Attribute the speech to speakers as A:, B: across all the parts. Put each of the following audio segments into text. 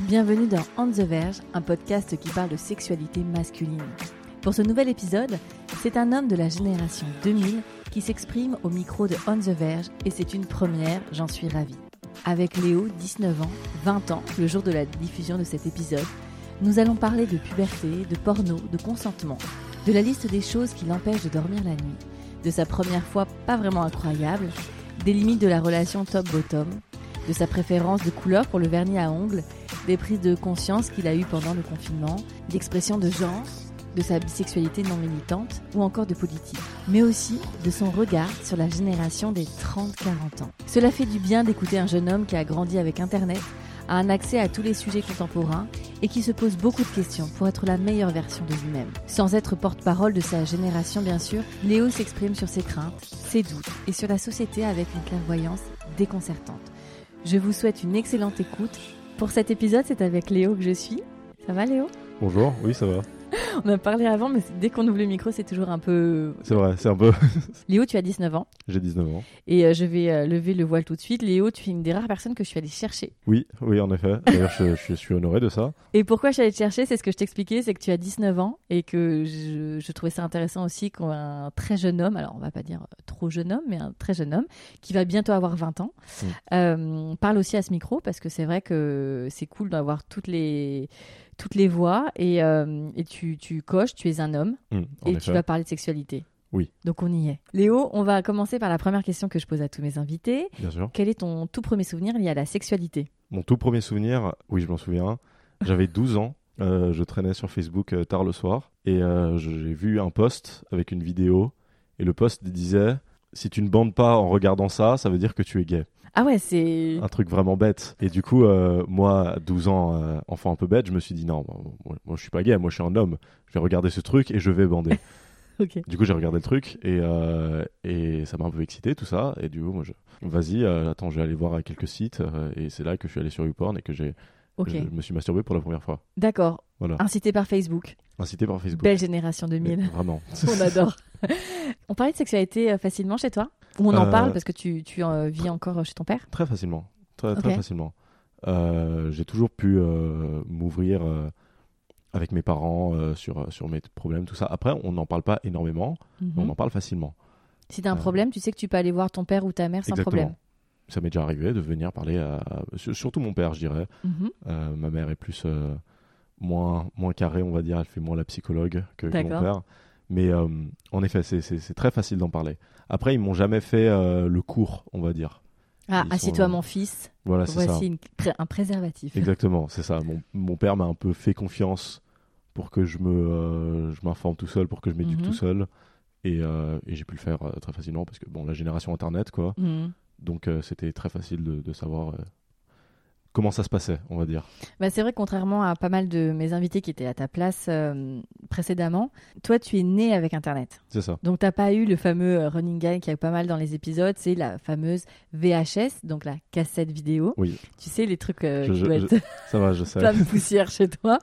A: Bienvenue dans On the Verge, un podcast qui parle de sexualité masculine. Pour ce nouvel épisode, c'est un homme de la génération 2000 qui s'exprime au micro de On the Verge et c'est une première, j'en suis ravie. Avec Léo, 19 ans, 20 ans, le jour de la diffusion de cet épisode, nous allons parler de puberté, de porno, de consentement, de la liste des choses qui l'empêchent de dormir la nuit, de sa première fois pas vraiment incroyable, des limites de la relation top-bottom, de sa préférence de couleur pour le vernis à ongles, des prises de conscience qu'il a eues pendant le confinement, d'expressions de genre, de sa bisexualité non militante ou encore de politique, mais aussi de son regard sur la génération des 30-40 ans. Cela fait du bien d'écouter un jeune homme qui a grandi avec Internet, a un accès à tous les sujets contemporains et qui se pose beaucoup de questions pour être la meilleure version de lui-même. Sans être porte-parole de sa génération bien sûr, Léo s'exprime sur ses craintes, ses doutes et sur la société avec une clairvoyance déconcertante. Je vous souhaite une excellente écoute. Pour cet épisode, c'est avec Léo que je suis. Ça va Léo?
B: Bonjour, oui ça va.
A: On a parlé avant, mais dès qu'on ouvre le micro, c'est toujours un peu...
B: C'est vrai, c'est un peu...
A: Léo, tu as 19 ans.
B: J'ai 19 ans.
A: Et euh, je vais euh, lever le voile tout de suite. Léo, tu es une des rares personnes que je suis allée chercher.
B: Oui, oui en effet. D'ailleurs, je, je suis honoré de ça.
A: Et pourquoi je suis allée te chercher C'est ce que je t'expliquais, c'est que tu as 19 ans et que je, je trouvais ça intéressant aussi qu'un très jeune homme, alors on va pas dire euh, trop jeune homme, mais un très jeune homme, qui va bientôt avoir 20 ans, euh, parle aussi à ce micro parce que c'est vrai que c'est cool d'avoir toutes les toutes les voix et, euh, et tu, tu coches, tu es un homme
B: en
A: et
B: effet.
A: tu vas parler de sexualité.
B: Oui.
A: Donc on y est. Léo, on va commencer par la première question que je pose à tous mes invités.
B: Bien sûr.
A: Quel est ton tout premier souvenir lié à la sexualité?
B: Mon tout premier souvenir, oui, je m'en souviens. J'avais 12 ans. euh, je traînais sur Facebook euh, tard le soir et euh, j'ai vu un post avec une vidéo et le post disait si tu ne bandes pas en regardant ça, ça veut dire que tu es gay.
A: Ah ouais, c'est
B: Un truc vraiment bête. Et du coup, euh, moi, à 12 ans, euh, enfant un peu bête, je me suis dit non, moi, moi, moi, je suis pas gay, moi je suis un homme. Je vais regarder ce truc et je vais bander.
A: ok.
B: Du coup, j'ai regardé le truc et, euh, et ça m'a un peu excité tout ça. Et du coup, moi, je... vas-y, attends, je vais aller voir à quelques sites. et c'est là que je suis allé sur YouPorn et que j'ai, Je me suis masturbé pour la première fois.
A: D'accord.
B: Voilà,
A: Incité par Facebook.
B: incité par Facebook.
A: Belle génération 2000.
B: Mais Vraiment.
A: On adore. on parlait de sexualité euh, facilement chez toi Ou on en
B: Euh,
A: parle parce que tu, tu euh, vis encore chez ton père?
B: Très facilement. Très, facilement. Euh, j'ai toujours pu m'ouvrir avec mes parents sur, sur mes problèmes, tout ça. Après, on n'en parle pas énormément, mais on
A: Mhm.
B: en parle facilement.
A: Si t'as un problème, tu sais que tu peux aller voir ton père ou ta mère sans
B: Exactement.
A: problème.
B: Ça m'est déjà arrivé de venir parler à. sur- Surtout mon père, je dirais.
A: Mhm.
B: Euh, ma mère est plus euh, moins moins carrée, on va dire. Elle fait moins la psychologue que, que mon père. Mais euh, en effet, c'est- très facile d'en parler. Après, ils m'ont jamais fait le cours, on va dire.
A: Ah, assieds-toi mon fils.
B: Voilà, c'est ça.
A: Voici pré- un préservatif.
B: Exactement, c'est ça. Mon, mon père m'a un peu fait confiance pour que je me euh, je m'informe tout seul, pour que je m'éduque
A: Mhm.
B: tout seul. Et, euh, et j'ai pu le faire euh, très facilement parce que bon, la génération internet, quoi.
A: Mhm.
B: Donc euh, c'était très facile de, de savoir euh, comment ça se passait, on va dire.
A: Bah, c'est vrai, contrairement à pas mal de mes invités qui étaient à ta place euh, précédemment, toi, tu es né avec Internet.
B: C'est ça.
A: Donc, t'as pas eu le fameux running gag qui a pas mal dans les épisodes, c'est la fameuse VHS, donc la cassette vidéo.
B: Oui,
A: Tu sais, les trucs euh,
B: Je-
A: qui
B: je-
A: doivent
B: je-
A: être
B: ça va, je sais.
A: plein de poussière chez toi,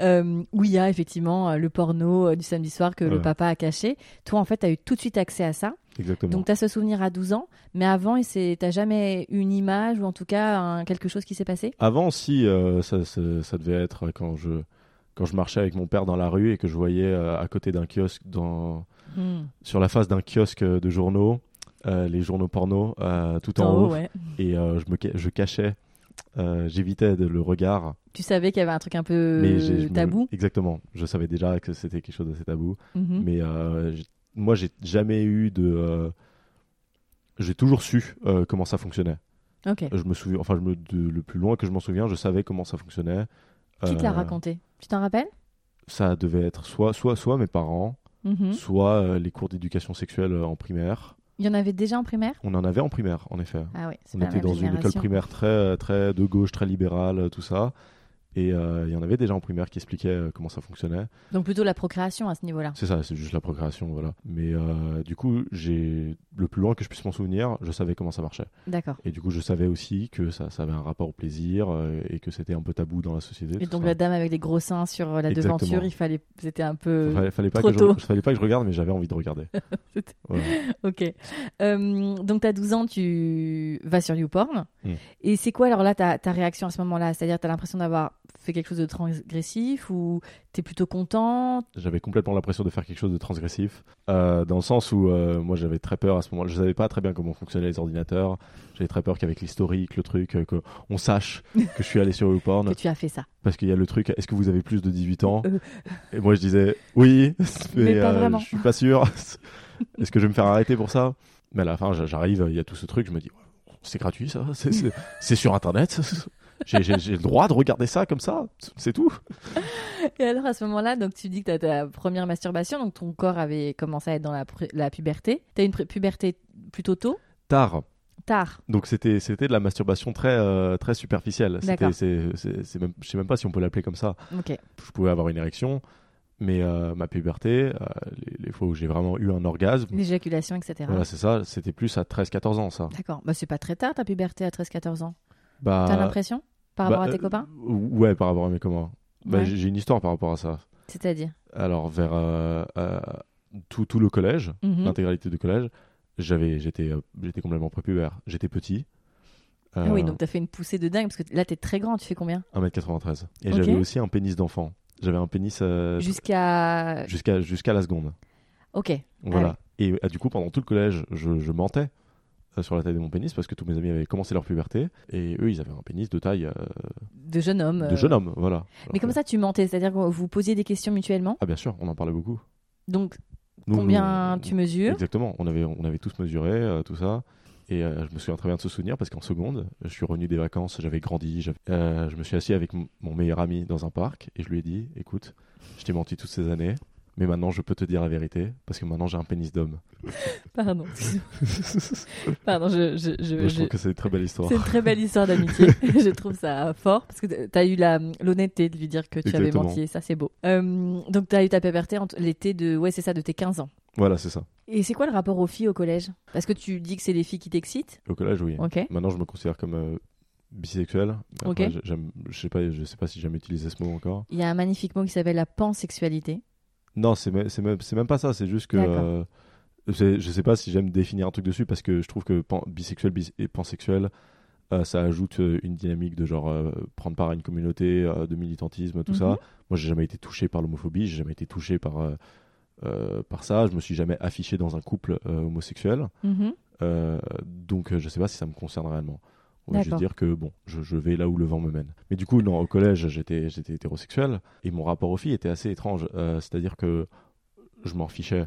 A: euh, où il y a effectivement le porno du samedi soir que le papa a caché. Toi, en fait, tu as eu tout de suite accès à ça.
B: Exactement.
A: Donc, tu as ce souvenir à 12 ans, mais avant, tu n'as jamais eu une image ou en tout cas un- quelque chose qui s'est passé?
B: Avant, si, euh, ça, ça, ça devait être quand je, quand je marchais avec mon père dans la rue et que je voyais euh, à côté d'un kiosque, dans,
A: Hmm.
B: sur la face d'un kiosque de journaux, euh, les journaux porno, tout en,
A: En
B: haut,
A: haut, ouais.
B: et je, me, je cachais, j'évitais le regard.
A: Tu savais qu'il y avait un truc un peu
B: mais me-
A: tabou?
B: Exactement. Je savais déjà que c'était quelque chose d'assez tabou.
A: Mhm.
B: Mais moi, j'ai jamais eu de. euh, j'ai toujours su euh, comment ça fonctionnait.
A: Ok.
B: Je me souviens, enfin, je me, de- le plus loin que je m'en souviens, je savais comment ça fonctionnait.
A: Qui te l'a
B: Euh,
A: raconté? Tu t'en rappelles?
B: Ça devait être soit, soit, soit mes parents,
A: Mhm.
B: soit les cours d'éducation sexuelle en primaire.
A: Il y en avait déjà en primaire?
B: On en avait en primaire, en effet.
A: Ah oui, c'est
B: On
A: pas la
B: était dans une école primaire très, très de gauche, très libérale, tout ça. Et euh, il y en avait déjà en primaire qui expliquaient euh, comment ça fonctionnait.
A: Donc plutôt la procréation à ce niveau-là.
B: C'est ça, c'est juste la procréation, voilà. Mais euh, du coup, j'ai le plus loin que je puisse m'en souvenir, je savais comment ça marchait.
A: D'accord.
B: Et du coup, je savais aussi que ça, ça avait un rapport au plaisir et que c'était un peu tabou dans la société.
A: Et donc
B: ça.
A: la dame avec les gros seins sur la
B: Exactement.
A: devanture, il fallait, c'était un peu.
B: Fallait, fallait pas
A: trop
B: que
A: tôt.
B: je, fallait pas que je regarde, mais j'avais envie de regarder. Voilà.
A: Ok. Euh, donc, tu as 12 ans, tu vas sur YouPorn.
B: Mm.
A: Et c'est quoi alors là ta, ta réaction à ce moment-là? C'est-à-dire, tu as l'impression d'avoir fait quelque chose de transgressif ou tu es plutôt content?
B: J'avais complètement l'impression de faire quelque chose de transgressif, euh, dans le sens où euh, moi j'avais très peur à ce moment-là. Je savais pas très bien comment fonctionnaient les ordinateurs. J'avais très peur qu'avec l'historique, le truc, euh, qu'on sache que je suis allé sur
A: que
B: YouPorn.
A: tu as fait ça
B: Parce qu'il y a le truc, est-ce que vous avez plus de 18 ans? Et moi je disais oui, mais,
A: Mais pas vraiment.
B: je suis pas sûr. est-ce que je vais me faire arrêter pour ça? Mais à la fin, j'a- j'arrive, il y a tout ce truc, je me dis c'est gratuit ça, c'est sur internet. J'ai le droit de regarder ça comme ça, c'est tout.
A: Et alors à ce moment-là, donc tu dis que tu as ta première masturbation, donc ton corps avait commencé à être dans la, la puberté. Tu as une puberté plutôt tôt?
B: Tard.
A: Tard.
B: Donc c'était c'était de la masturbation très euh, très superficielle. C'était c'est même je sais même pas si on peut l'appeler comme ça.
A: Ok.
B: Je pouvais avoir une érection, mais euh, ma puberté, euh, les, les fois où j'ai vraiment eu un orgasme,
A: L'éjaculation, etc.
B: voilà c'est ça, c'était plus à 13-14 ans ça.
A: D'accord. Bah, c'est pas très tard ta puberté à 13-14 ans.
B: Bah,
A: T'as l'impression? Par
B: bah,
A: rapport à tes
B: euh,
A: copains
B: Ouais, par rapport à mes copains. Bah,
A: Ouais.
B: j'ai une histoire par rapport à ça.
A: C'est-à-dire
B: Alors vers euh, euh, tout tout le collège,
A: Mhm.
B: l'intégralité du collège, j'avais j'étais euh, j'étais complètement prépubère. J'étais petit.
A: Ah oui, donc t'as fait une poussée de dingue parce que là t'es très grand, tu fais combien
B: 1m93. Et j'avais aussi un pénis d'enfant. J'avais un pénis
A: Jusqu'à.
B: jusqu'à jusqu'à la seconde.
A: Ok.
B: Voilà. Et du coup, pendant tout le collège, je, je mentais sur la taille de mon pénis parce que tous mes amis avaient commencé leur puberté et eux, ils avaient un pénis de taille euh,
A: De jeune homme.
B: de
A: euh.
B: jeune homme. Voilà.
A: Mais
B: Alors
A: comme ça, tu mentais, c'est-à-dire que vous posiez des questions mutuellement.
B: Ah, bien sûr, on en parlait beaucoup.
A: Donc,
B: Nous,
A: combien
B: nous,
A: tu mesures
B: Exactement. On avait, on avait tous mesuré euh, tout ça. Et euh, je me souviens très bien de ce souvenir parce qu'en seconde, je suis revenu des vacances, j'avais grandi. euh, je me suis assis avec mon meilleur ami dans un parc et je lui ai dit Écoute, je t'ai menti toutes ces années, mais maintenant je peux te dire la vérité parce que maintenant j'ai un pénis d'homme.
A: Pardon. Pardon, je, je, je-
B: je trouve que c'est une très belle histoire.
A: C'est une très belle histoire d'amitié. je trouve ça fort parce que tu as eu l'honnêteté de lui dire que tu avais menti et ça, c'est beau. Euh, donc, tu as eu ta puberté entre l'été de. Ouais, c'est ça, de tes 15 ans.
B: Voilà, c'est ça.
A: Et c'est quoi le rapport aux filles au collège? Parce que tu dis que c'est les filles qui t'excitent.
B: Au collège, oui.
A: Ok.
B: Maintenant, je me considère comme euh, bisexuel. Après, je sais pas, je sais pas si j'ai jamais utilisé ce mot encore.
A: Il y a un magnifique mot qui s'appelle la pansexualité.
B: Non, c'est même, pas ça. C'est juste que euh, je sais pas si j'aime définir un truc dessus parce que je trouve que pan- bisexuel bis- et pansexuel, euh, ça ajoute euh, une dynamique de genre euh, prendre part à une communauté, de militantisme, tout
A: Mhm.
B: ça. Moi, j'ai jamais été touché par l'homophobie, j'ai jamais été touché par par ça. Je me suis jamais affiché dans un couple homosexuel.
A: Mhm.
B: Donc je sais pas si ça me concerne réellement. Juste dire que bon, je, je vais là où le vent me mène. Mais du coup, non, au collège, j'étais j'étais hétérosexuel et mon rapport aux filles était assez étrange. Euh, C'est-à-dire que je m'en fichais.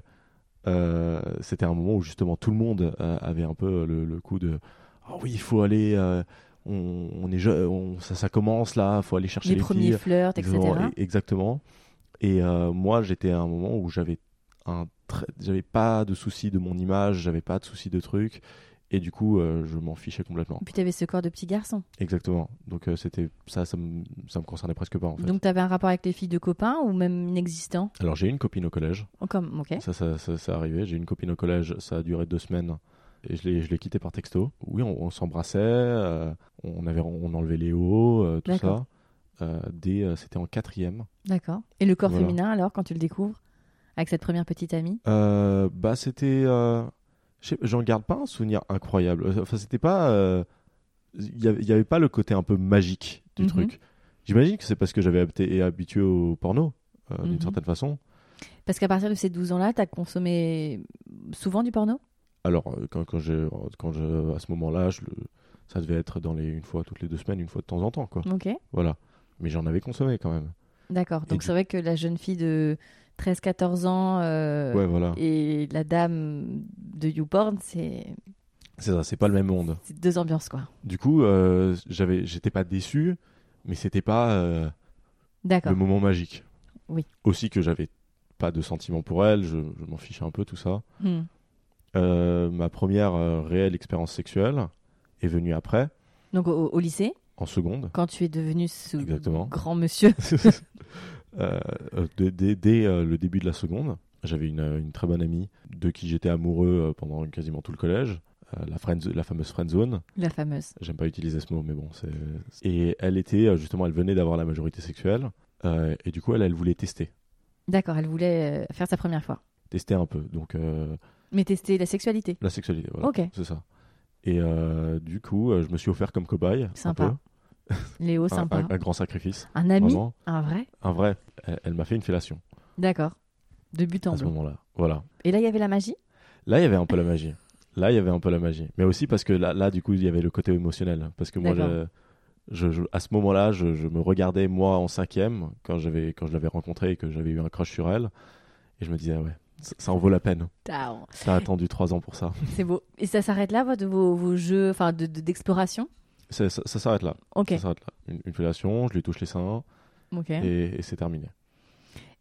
B: Euh, C'était un moment où justement tout le monde euh, avait un peu le, le coup de ah oui, il faut aller. on, on est je- on- ça, ça commence là, faut aller chercher
A: Les
B: les,
A: premiers
B: filles.
A: flirts, etc.
B: Exactement, e- Exactement. Et moi, j'étais à un moment où j'avais un j'avais pas de souci de mon image, j'avais pas de souci de trucs, et du coup, euh, je m'en fichais complètement.
A: Et puis tu avais ce corps de petit garçon.
B: Exactement. Donc euh, c'était ça, ça me, ça me concernait presque pas en fait.
A: Donc tu avais un rapport avec les filles de copains ou même inexistant?
B: Alors j'ai eu une copine au collège.
A: Oh, Comme, ok.
B: Ça, ça, ça, ça arrivé. J'ai eu une copine au collège. Ça a duré deux semaines. Et je l'ai, je l'ai quitté par texto. Oui, on, on s'embrassait. euh, on avait, on enlevait les hauts, euh, tout
A: D'accord.
B: ça. Euh, dès, c'était en quatrième.
A: D'accord. Et le corps
B: Voilà.
A: féminin alors, quand tu le découvres Avec cette première petite amie?
B: Bah c'était j'en garde pas un souvenir incroyable enfin c'était pas euh, il y avait, il y avait pas le côté un peu magique du
A: Mhm.
B: truc j'imagine que c'est parce que j'avais été habitué au porno euh, d'une
A: Mhm.
B: certaine façon
A: Parce qu'à partir de ces 12 ans-là, tu as consommé souvent du porno?
B: Alors euh, quand, quand quand je à ce moment-là ça devait être dans les une fois toutes les deux semaines une fois de temps en temps quoi
A: Ok.
B: voilà mais j'en avais consommé quand même
A: D'accord. Donc c'est vrai que la jeune fille de 13-14 ans euh,
B: ouais voilà
A: et la dame de YouPorn, c'est
B: c'est ça c'est pas le même monde
A: c'est deux ambiances quoi.
B: du coup euh, j'avais j'étais pas déçu mais c'était pas euh,
A: D'accord.
B: le moment magique.
A: Oui.
B: Aussi que j'avais pas de sentiments pour elle, je, je m'en fichais un peu tout ça.
A: Hmm.
B: Ma première réelle expérience sexuelle est venue après,
A: Donc au, au lycée,
B: en seconde.
A: quand tu es devenu ce
B: Exactement.
A: grand monsieur.
B: Euh, euh, dès euh, le début de la seconde, j'avais une, une très bonne amie de qui j'étais amoureux pendant quasiment tout le collège, euh, la, friend, la fameuse friend zone.
A: la fameuse.
B: J'aime pas utiliser ce mot, mais bon, c'est. Et elle était justement, elle venait d'avoir la majorité sexuelle, euh, et du coup, elle, elle voulait tester,
A: D'accord, elle voulait faire sa première fois.
B: tester un peu. Donc euh,
A: Mais tester la sexualité.
B: la sexualité, voilà,
A: Ok.
B: c'est ça. Et du coup, je me suis offert comme cobaye. un
A: Sympa.
B: peu.
A: Léo, sympa.
B: Un, un grand sacrifice.
A: Un ami
B: Vraiment.
A: Un vrai
B: Un vrai. Elle, elle m'a fait une fellation
A: D'accord. De but en
B: à ce moment-là. Voilà.
A: Et là, il y avait la magie?
B: Là, il y avait un peu la magie. Là, il y avait un peu la magie. Mais aussi parce que là, là du coup, il y avait le côté émotionnel. Parce que moi, je, je- je- à ce moment-là, je, je me regardais, moi, en cinquième, quand, quand je l'avais rencontrée et que j'avais eu un crush sur elle. Et je me disais, ouais, ça, ça en vaut la peine.
A: Ah,
B: T'as attendu trois ans pour ça.
A: C'est beau. Et ça s'arrête là, votre- vos, vos jeux enfin, de- de-
B: ça, ça s'arrête là.
A: Ok.
B: Ça s'arrête là. Une, une fellation, je lui touche les seins et, et c'est terminé.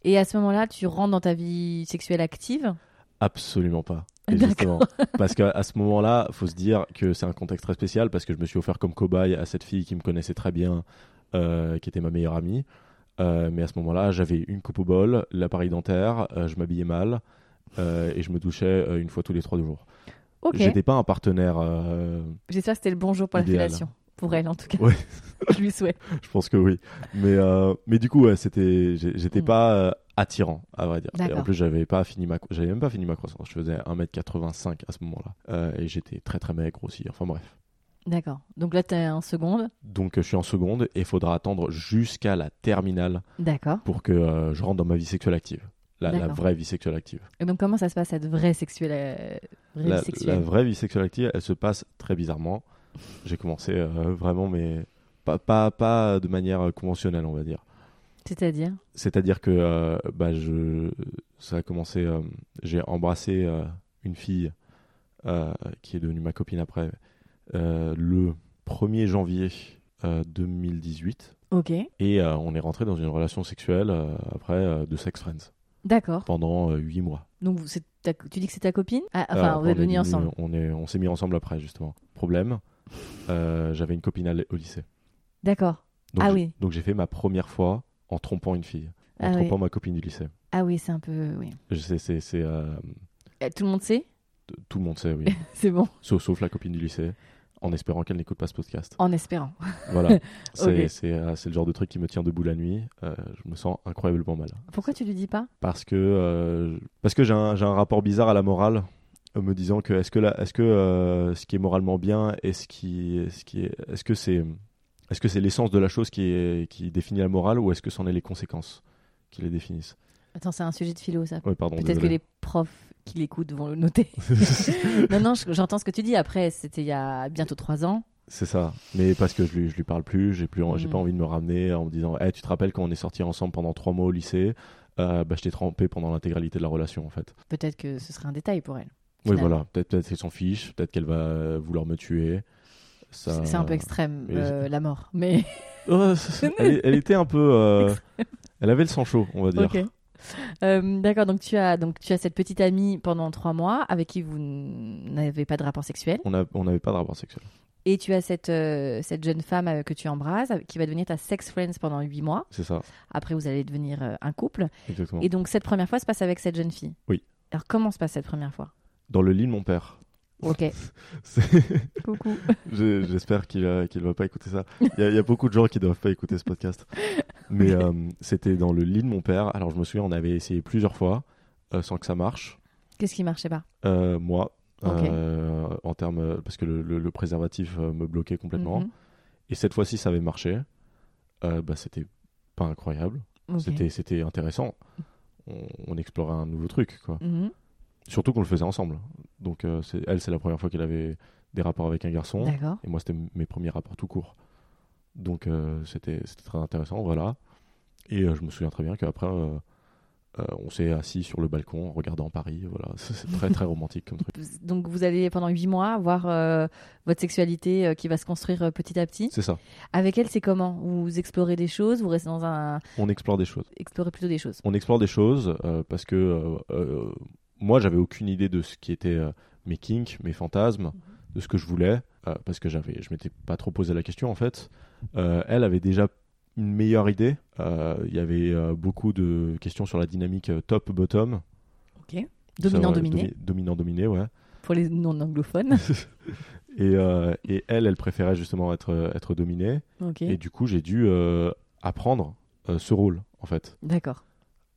A: Et à ce moment-là, tu rentres dans ta vie sexuelle active?
B: Absolument pas. Et
A: D'accord.
B: justement, parce qu'à ce moment-là, faut se dire que c'est un contexte très spécial parce que je me suis offert comme cobaye à cette fille qui me connaissait très bien, euh, qui était ma meilleure amie. Euh, mais à ce moment-là, j'avais une coupe au bol, l'appareil dentaire, euh, je m'habillais mal et je me touchais une fois tous les trois jours.
A: Ok.
B: J'étais pas un partenaire.
A: J'espère que c'était le bon jour pour la fellation. Pour elle, en tout cas.
B: Ouais.
A: Je lui souhaite.
B: je pense que oui. Mais euh, mais du coup, ouais, c'était, j'étais
A: Mm.
B: pas euh, attirant, à vrai dire. Et en plus, j'avais pas fini ma, j'avais même pas fini ma croissance. Je faisais 1m85 à ce moment-là Euh, et j'étais très très maigre aussi. Enfin bref.
A: D'accord. Donc là, tu es en seconde.
B: Donc je suis en seconde et il faudra attendre jusqu'à la terminale
A: D'accord.
B: pour que je rentre dans ma vie sexuelle active. La, vraie vie sexuelle active.
A: Et donc, comment ça se passe, cette vraie sexuelle, vraie
B: La,
A: vie sexuelle?
B: la vraie vie sexuelle active, elle se passe très bizarrement. J'ai commencé euh, vraiment, mais pas, pas, pas de manière euh, conventionnelle, on va dire.
A: C'est-à-dire?
B: C'est-à-dire que euh, bah, je, ça a commencé. euh, J'ai embrassé euh, une fille euh, qui est devenue ma copine après euh, le 1er janvier euh, 2018.
A: Ok.
B: Et euh, on est rentré dans une relation sexuelle euh, après euh, de sex friends
A: D'accord.
B: pendant euh, 8 mois.
A: Donc, ta- tu dis que c'est ta copine? Ah,
B: Euh,
A: Enfin,
B: après,
A: vous êtes
B: on est
A: venus ensemble.
B: On est, on s'est mis ensemble après justement. Problème, euh, j'avais une copine au lycée.
A: D'accord.
B: Donc,
A: Ah
B: j'ai-
A: oui.
B: Donc j'ai fait ma première fois en trompant une fille, en
A: Ah oui.
B: trompant ma copine du lycée.
A: Ah oui, c'est un peu. Oui.
B: C'est, euh,
A: Eh, Tout le monde sait?
B: tout le monde sait, oui.
A: C'est bon.
B: sauf, sauf la copine du lycée, en espérant qu'elle n'écoute pas ce podcast.
A: En espérant.
B: Voilà, c'est,
A: Ok.
B: c'est, euh, le genre de truc qui me tient debout la nuit. Euh, je me sens incroyablement mal.
A: Pourquoi tu lui dis pas?
B: Parce que euh, parce que j'ai un, rapport bizarre à la morale euh, me disant que est-ce que la, est-ce que euh, ce qui est moralement bien est ce qui ce qui est est-ce que c'est est-ce que c'est l'essence de la chose qui est qui définit la morale ou est-ce que c'en est les conséquences qui les définissent?
A: Attends, c'est un sujet de philo, ça.
B: ouais pardon
A: Peut-être que les profs qui l'écoutent vont le noter. non, non, je- j'entends ce que tu dis. Après, c'était il y a bientôt trois ans.
B: c'est ça mais parce que je lui je lui parle plus j'ai plus j'ai pas envie de me ramener en me disant Eh, tu te rappelles quand on est sortis ensemble pendant trois mois au lycée? Euh, bah, je t'ai trompé pendant l'intégralité de la relation en fait
A: Peut-être que ce serait un détail pour elle.
B: Oui voilà peut-être qu'elle s'en fiche peut-être qu'elle va vouloir me tuer Ça-
A: C'est un peu extrême,
B: mais-
A: euh, la mort. Mais
B: elle, elle était un peu. euh, elle avait le sang chaud, on va dire.
A: Euh, D'accord, donc tu as donc tu as cette petite amie pendant trois mois avec qui vous n'avez pas de rapport sexuel,
B: On n'avait pas de rapport sexuel.
A: et tu as cette euh, cette jeune femme euh, que tu embrasses qui va devenir ta sex friends pendant huit mois.
B: C'est ça,
A: Après, vous allez devenir euh, un couple,
B: exactement.
A: et donc cette première fois se passe avec cette jeune fille.
B: Oui.
A: Alors comment se passe cette première fois?
B: Dans le lit de mon père.
A: Ok. Coucou.
B: J'espère qu'il ne va pas écouter ça. Il y, a- il y a beaucoup de gens qui ne doivent pas écouter ce podcast. Mais euh, c'était dans le lit de mon père. Alors je me souviens, on avait essayé plusieurs fois euh, sans que ça marche.
A: Qu'est-ce qui marchait pas?
B: Euh, moi, en termes. Parce que le, le- le préservatif me bloquait complètement.
A: Mhm.
B: Et cette fois-ci, ça avait marché. Bah, c'était pas incroyable.
A: Ok.
B: C'était, intéressant. On, on explorait un nouveau truc, quoi.
A: Mhm.
B: Surtout qu'on le faisait ensemble. Donc, euh, c'est, elle, c'est la première fois qu'elle avait des rapports avec un garçon.
A: D'accord.
B: Et moi, c'était mes premiers rapports tout court. Donc, euh, c'était, c'était très intéressant, voilà. Et euh, je me souviens très bien qu'après, on s'est assis sur le balcon en regardant Paris. Voilà, c'est, très, très romantique comme truc.
A: Donc vous allez pendant huit mois voir votre sexualité qui va se construire petit à petit.
B: C'est ça.
A: Avec elle, c'est comment? Vous explorez des choses, vous restez dans un
B: On explore des choses.
A: explorez plutôt des choses.
B: on explore des choses parce que moi j'avais aucune idée de ce qui était euh, mes kinks, mes fantasmes, de ce que je voulais, euh, parce que j'avais, je m'étais pas trop posé la question en fait. Euh, elle avait déjà une meilleure idée. Il y avait beaucoup de questions sur la dynamique top-bottom.
A: Ok. Dominant-dominé,
B: domi- Dominant-dominé, ouais.
A: pour les non-anglophones.
B: Et, euh, et elle, elle préférait justement être, être dominée.
A: ok.
B: Et du coup, j'ai dû euh, apprendre euh, ce rôle, en fait.
A: D'accord.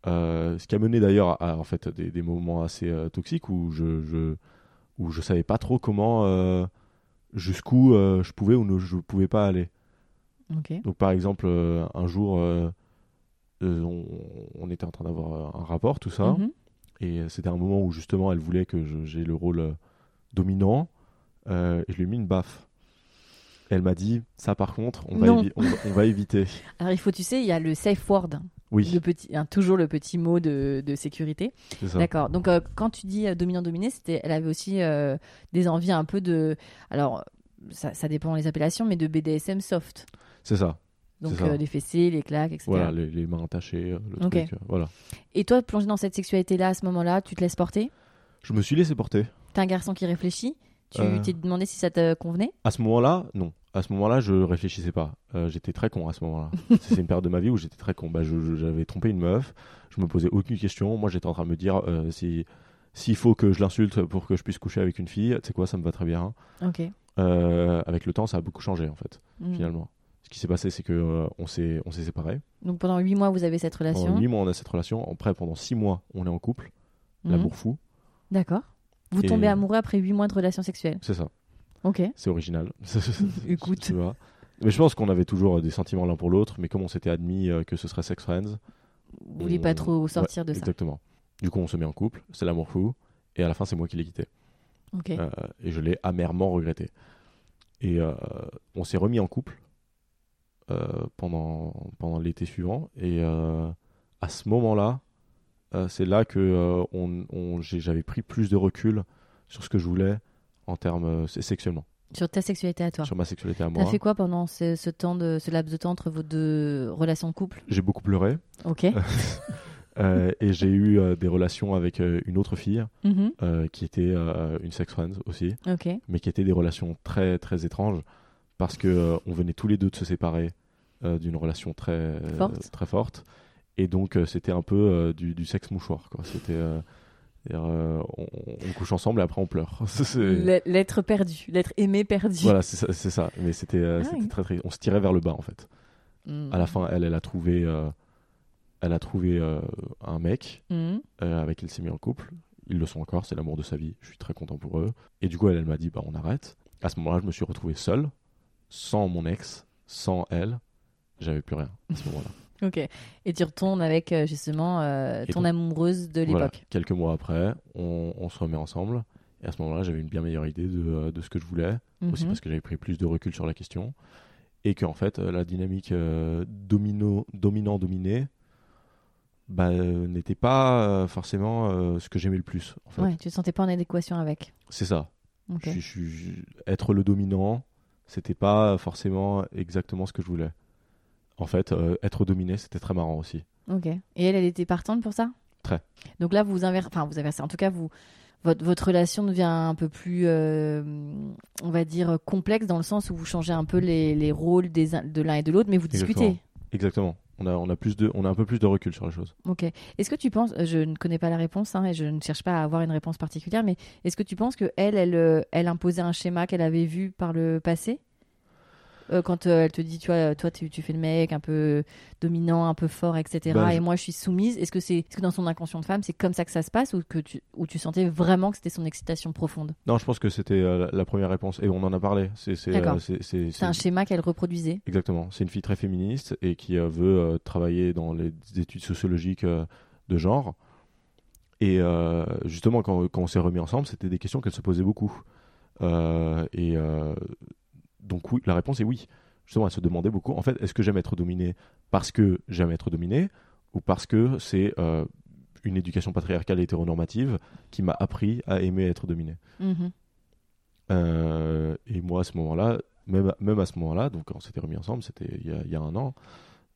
B: Euh, ce qui a mené d'ailleurs à en fait, des, des moments assez euh, toxiques où je, je, où je savais pas trop comment, euh, jusqu'où je pouvais ou ne je pouvais pas aller. Donc par exemple, un jour, on, on était en train d'avoir un rapport, tout ça,
A: Mhm.
B: et c'était un moment où justement elle voulait que j'ai le rôle dominant, et je lui ai mis une baffe. Elle m'a dit, ça par contre, va, on va- on va éviter.
A: Alors il faut, tu sais, il y a le safe word,
B: Oui,
A: le petit, hein, toujours le petit mot de, de sécurité. D'accord. Donc euh, quand tu dis euh, dominant-dominé, c'était, elle avait aussi euh, des envies un peu de, alors ça, ça dépend les appellations, mais de BDSM soft.
B: C'est ça.
A: Donc euh, les fessées, les claques, etc.
B: Voilà, les, les mains attachées, le truc. euh, voilà.
A: Et toi, plongé dans cette sexualité-là, à ce moment-là, tu te laisses porter?
B: Je me suis laissé porter.
A: T'es un garçon qui réfléchit? Tu
B: Euh.
A: t'es demandé si ça te convenait?
B: À ce moment-là, non. À ce moment-là, je réfléchissais pas. Euh, j'étais très con à ce moment-là. C'est une période de ma vie où j'étais très con. Bah, j'avais trompé une meuf. Je me posais aucune question. Moi, j'étais en train de me dire euh, si s'il faut que je l'insulte pour que je puisse coucher avec une fille, sais quoi, ça me va très bien.
A: Ok.
B: Euh, avec le temps, ça a beaucoup changé en fait.
A: Mm.
B: Finalement, ce qui s'est passé, c'est que euh, on s'est on s'est séparés.
A: Donc pendant huit mois, vous avez cette relation.
B: Pendant 8 mois, on a cette relation. Après, pendant 6 mois, on est en couple.
A: Mhm.
B: L'amour fou,
A: D'accord. Vous
B: Et-
A: tombez amoureux après huit mois de relation sexuelle.
B: c'est ça.
A: Ok.
B: C'est original.
A: Écoute.
B: Tu vois. Mais je pense qu'on avait toujours euh, des sentiments l'un pour l'autre, mais comme on s'était admis euh, que ce serait sex friends,
A: Vous vouliez
B: on-
A: pas trop sortir
B: Ouais,
A: de ça.
B: Exactement. Du coup, on se met en couple, c'est l'amour fou, et à la fin, c'est moi qui l'ai quitté.
A: Ok.
B: Euh, et je l'ai amèrement regretté. Et euh, on s'est remis en couple euh, pendant, pendant l'été suivant, et à ce moment-là, c'est là que on, on- j'ai- j'avais pris plus de recul sur ce que je voulais en termes euh, sexuellement,
A: Sur ta sexualité à toi.
B: sur ma sexualité à
A: T'as
B: moi.
A: fait quoi pendant ce, ce temps de ce laps de temps entre vos deux relations de couple?
B: J'ai beaucoup pleuré.
A: Ok.
B: Euh, et j'ai eu euh, des relations avec euh, une autre fille
A: Mhm.
B: euh, qui était euh, une sex friend aussi,
A: Ok.
B: mais qui étaient des relations très très étranges parce que euh, on venait tous les deux de se séparer euh, d'une relation très
A: Forte.
B: très forte et donc euh, c'était un peu euh, du, du sexe mouchoir. C'était euh, on, on couche ensemble et après on pleure.
A: L'être perdu, l'être aimé perdu.
B: voilà, c'est ça. Mais c'était euh,
A: Ah oui.
B: très très. On se tirait vers le bas en fait.
A: Mhm.
B: À la fin, elle elle a trouvé euh, elle a trouvé euh, un mec euh, avec qui il s'est mis en couple. Ils le sont encore, c'est l'amour de sa vie. Je suis très content pour eux. Et du coup, elle, elle m'a dit, bah, on arrête. À ce moment-là, je me suis retrouvé seul, sans mon ex, sans elle. J'avais plus rien à ce moment-là.
A: Ok. Et tu retournes avec euh, justement euh, ton
B: donc-
A: amoureuse de
B: Voilà.
A: l'époque.
B: Quelques mois après, on, on se remet ensemble. Et à ce moment-là, j'avais une bien meilleure idée de, euh, de ce que je voulais. Aussi
A: Mhm.
B: parce que j'avais pris plus de recul sur la question. Et qu'en fait, la dynamique euh, domino, dominant-dominé bah, euh, n'était pas forcément ce que j'aimais le plus. En fait.
A: Ouais, tu te sentais pas en adéquation avec.
B: C'est ça.
A: Ok.
B: Je- je- je- être le dominant, c'était pas forcément exactement ce que je voulais. En fait, euh, être dominé, c'était très marrant aussi.
A: Ok. Et elle, elle était partante pour ça?
B: Très.
A: Donc là, vous inversez, enfin, vous inversez. En tout cas, vous, votre, votre relation devient un peu plus, euh, on va dire, complexe dans le sens où vous changez un peu les, les rôles des, de l'un et de l'autre, mais vous discutez.
B: Exactement. Exactement. On a, on, a plus de, on a un peu plus de recul sur les choses.
A: Ok. Est-ce que tu penses, je ne connais pas la réponse hein, et je ne cherche pas à avoir une réponse particulière, mais est-ce que tu penses que elle, elle, euh, elle imposait un schéma qu'elle avait vu par le passé? Euh, Quand euh, elle te dit, tu vois, toi, tu, tu fais le mec un peu dominant, un peu fort, etc.
B: Bah,
A: et
B: je-
A: moi, je suis soumise. Est-ce que c'est, est-ce que dans son inconscient de femme, c'est comme ça que ça se passe ou que tu, ou tu sentais vraiment que c'était son excitation profonde?
B: Non, je pense que c'était euh, la, première réponse. Et on en a parlé. C'est,
A: un schéma qu'elle reproduisait.
B: Exactement. C'est une fille très féministe et qui veut travailler dans les études sociologiques de genre. Et justement, quand, quand on s'est remis ensemble, c'était des questions qu'elle se posait beaucoup. Euh, et euh, donc, oui, la réponse est oui. Justement, elle se demandait beaucoup, en fait, est-ce que j'aime être dominé parce que j'aime être dominé ou parce que c'est euh, une éducation patriarcale et hétéronormative qui m'a appris à aimer être dominé?
A: Mhm.
B: euh, et moi, à ce moment-là, même, même à ce moment-là, donc quand on s'était remis ensemble, c'était il y a, il y a un an,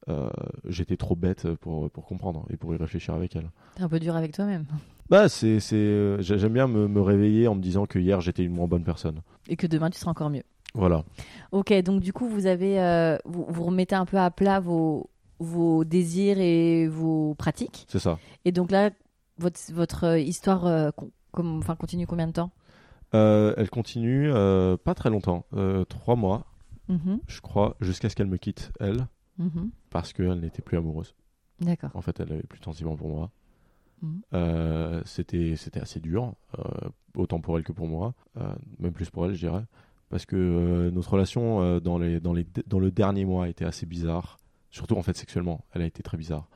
B: euh, j'étais trop bête pour, pour comprendre et pour y réfléchir avec elle.
A: T'es un peu dur avec toi-même.
B: Bah, c'est, c'est, j'ai- j'aime bien me, me réveiller en me disant que hier j'étais une moins bonne personne.
A: Et que demain, tu seras encore mieux.
B: Voilà.
A: Ok, donc du coup, vous avez, euh, vous, vous remettez un peu à plat vos, vos désirs et vos pratiques.
B: C'est ça.
A: Et donc là, votre, votre euh, histoire euh, enfin, continue combien de temps?
B: Euh, elle continue pas très longtemps, trois mois,
A: Mhm,
B: je crois, jusqu'à ce qu'elle me quitte, elle,
A: mhm.
B: parce qu'elle n'était plus amoureuse.
A: D'accord.
B: En fait, elle avait plus de sentiments pour moi.
A: Mhm.
B: Euh, c'était, c'était assez dur, euh, autant pour elle que pour moi, euh, même plus pour elle, je dirais. Parce que euh, notre relation euh, dans, le dernier mois était assez bizarre, surtout en fait sexuellement, elle a été très bizarre.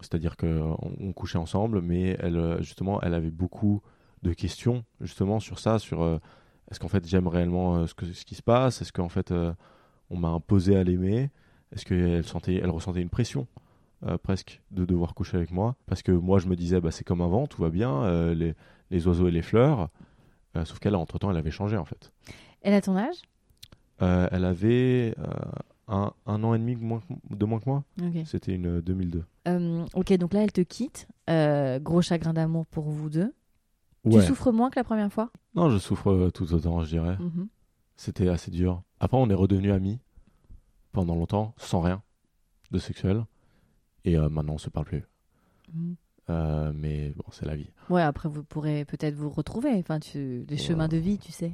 B: C'est-à-dire qu'on on couchait ensemble, mais elle, euh, justement, elle avait beaucoup de questions justement sur ça, sur est-ce qu'en fait j'aime réellement ce, qui se passe, est-ce qu'en fait on m'a imposé à l'aimer, est-ce qu'elle sentait, elle ressentait une pression presque de devoir coucher avec moi, parce que moi je me disais bah, c'est comme avant, tout va bien, les, oiseaux et les fleurs, sauf qu'elle entre temps elle avait changé en fait.
A: Elle a ton âge?
B: Euh, elle avait euh, un, un an et demi de moins, que- de moins que moi,
A: Ok.
B: c'était une euh, 2002.
A: Euh, ok, donc là, elle te quitte. Euh, gros chagrin d'amour pour vous deux.
B: Ouais.
A: Tu souffres moins que la première fois?
B: Non, je souffre euh, tout autant, je dirais.
A: Mhm.
B: C'était assez dur. Après, on est redevenus amis pendant longtemps, sans rien de sexuel. Et euh, maintenant, on se parle plus.
A: Mhm.
B: Euh, mais bon, c'est la vie.
A: Ouais, après, vous pourrez peut-être vous retrouver. Enfin, tu... les chemins de vie, tu sais.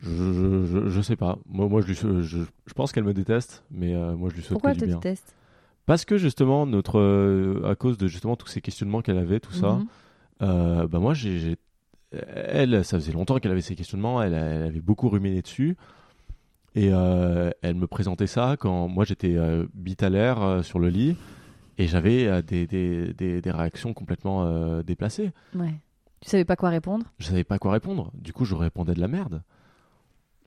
B: Je, je, je, je sais pas. Moi, moi je, je, je pense qu'elle me déteste, mais euh, moi, je lui souhaite
A: Pourquoi
B: que
A: elle te déteste?
B: Parce que justement, notre, euh, à cause de justement tous ces questionnements qu'elle avait, tout ça. Euh, bah moi, j'ai, j'ai- elle, ça faisait longtemps qu'elle avait ces questionnements, elle, elle avait beaucoup ruminé dessus. Et elle me présentait ça quand moi j'étais bite à l'air euh, sur le lit et j'avais euh, des, des, des, des réactions complètement euh, déplacées.
A: Ouais. Tu savais pas quoi répondre?
B: Je savais pas quoi répondre. Du coup, je répondais de la merde.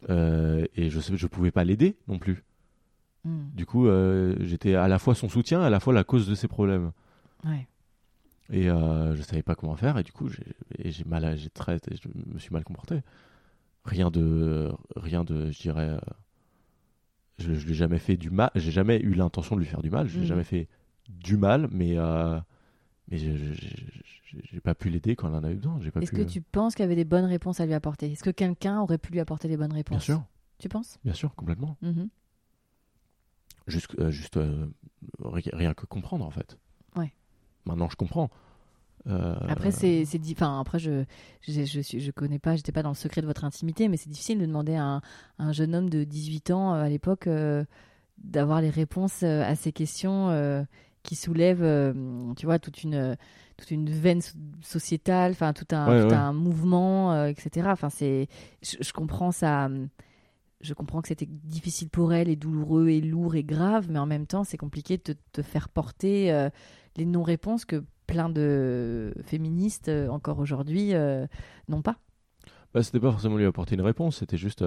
B: Euh, et je, je pouvais pas l'aider non plus.
A: Mhm.
B: Du coup, euh, j'étais à la fois son soutien, à la fois la cause de ses problèmes.
A: Ouais.
B: Et je savais pas comment faire et du coup j'ai mal j'ai très je me suis mal comporté. Rien de rien de je dirais je, je l'ai jamais fait du mal, j'ai jamais eu l'intention de lui faire du mal, je l'ai
A: Mhm.
B: jamais fait du mal mais euh, mais j'ai pas pu l'aider quand elle en a eu besoin,
A: Est-ce
B: pu euh,
A: que tu penses qu'il y avait des bonnes réponses à lui apporter? Est-ce que quelqu'un aurait pu lui apporter les bonnes réponses?
B: Bien sûr,
A: Tu penses?
B: Bien sûr, complètement.
A: Mhm.
B: Juste euh, juste euh, ri- rien que comprendre en fait.
A: Ouais.
B: Maintenant je comprends. Euh,
A: Après, c'est, enfin, après, je, je, je, suis, je connais pas, j'étais pas dans le secret de votre intimité, mais c'est difficile de demander à un, à un jeune homme de 18 ans à l'époque euh, d'avoir les réponses à ces questions euh, qui soulèvent, euh, tu vois, toute une, toute une veine so- sociétale, enfin, tout un,
B: Ouais,
A: tout
B: ouais.
A: un mouvement, euh, etc. Enfin, c'est, je, je comprends ça. Je comprends que c'était difficile pour elle et douloureux et lourd et grave, mais en même temps, c'est compliqué de te, faire porter euh, les non-réponses que plein de féministes, encore aujourd'hui, n'ont pas.
B: Bah, c'était pas forcément lui apporter une réponse, c'était juste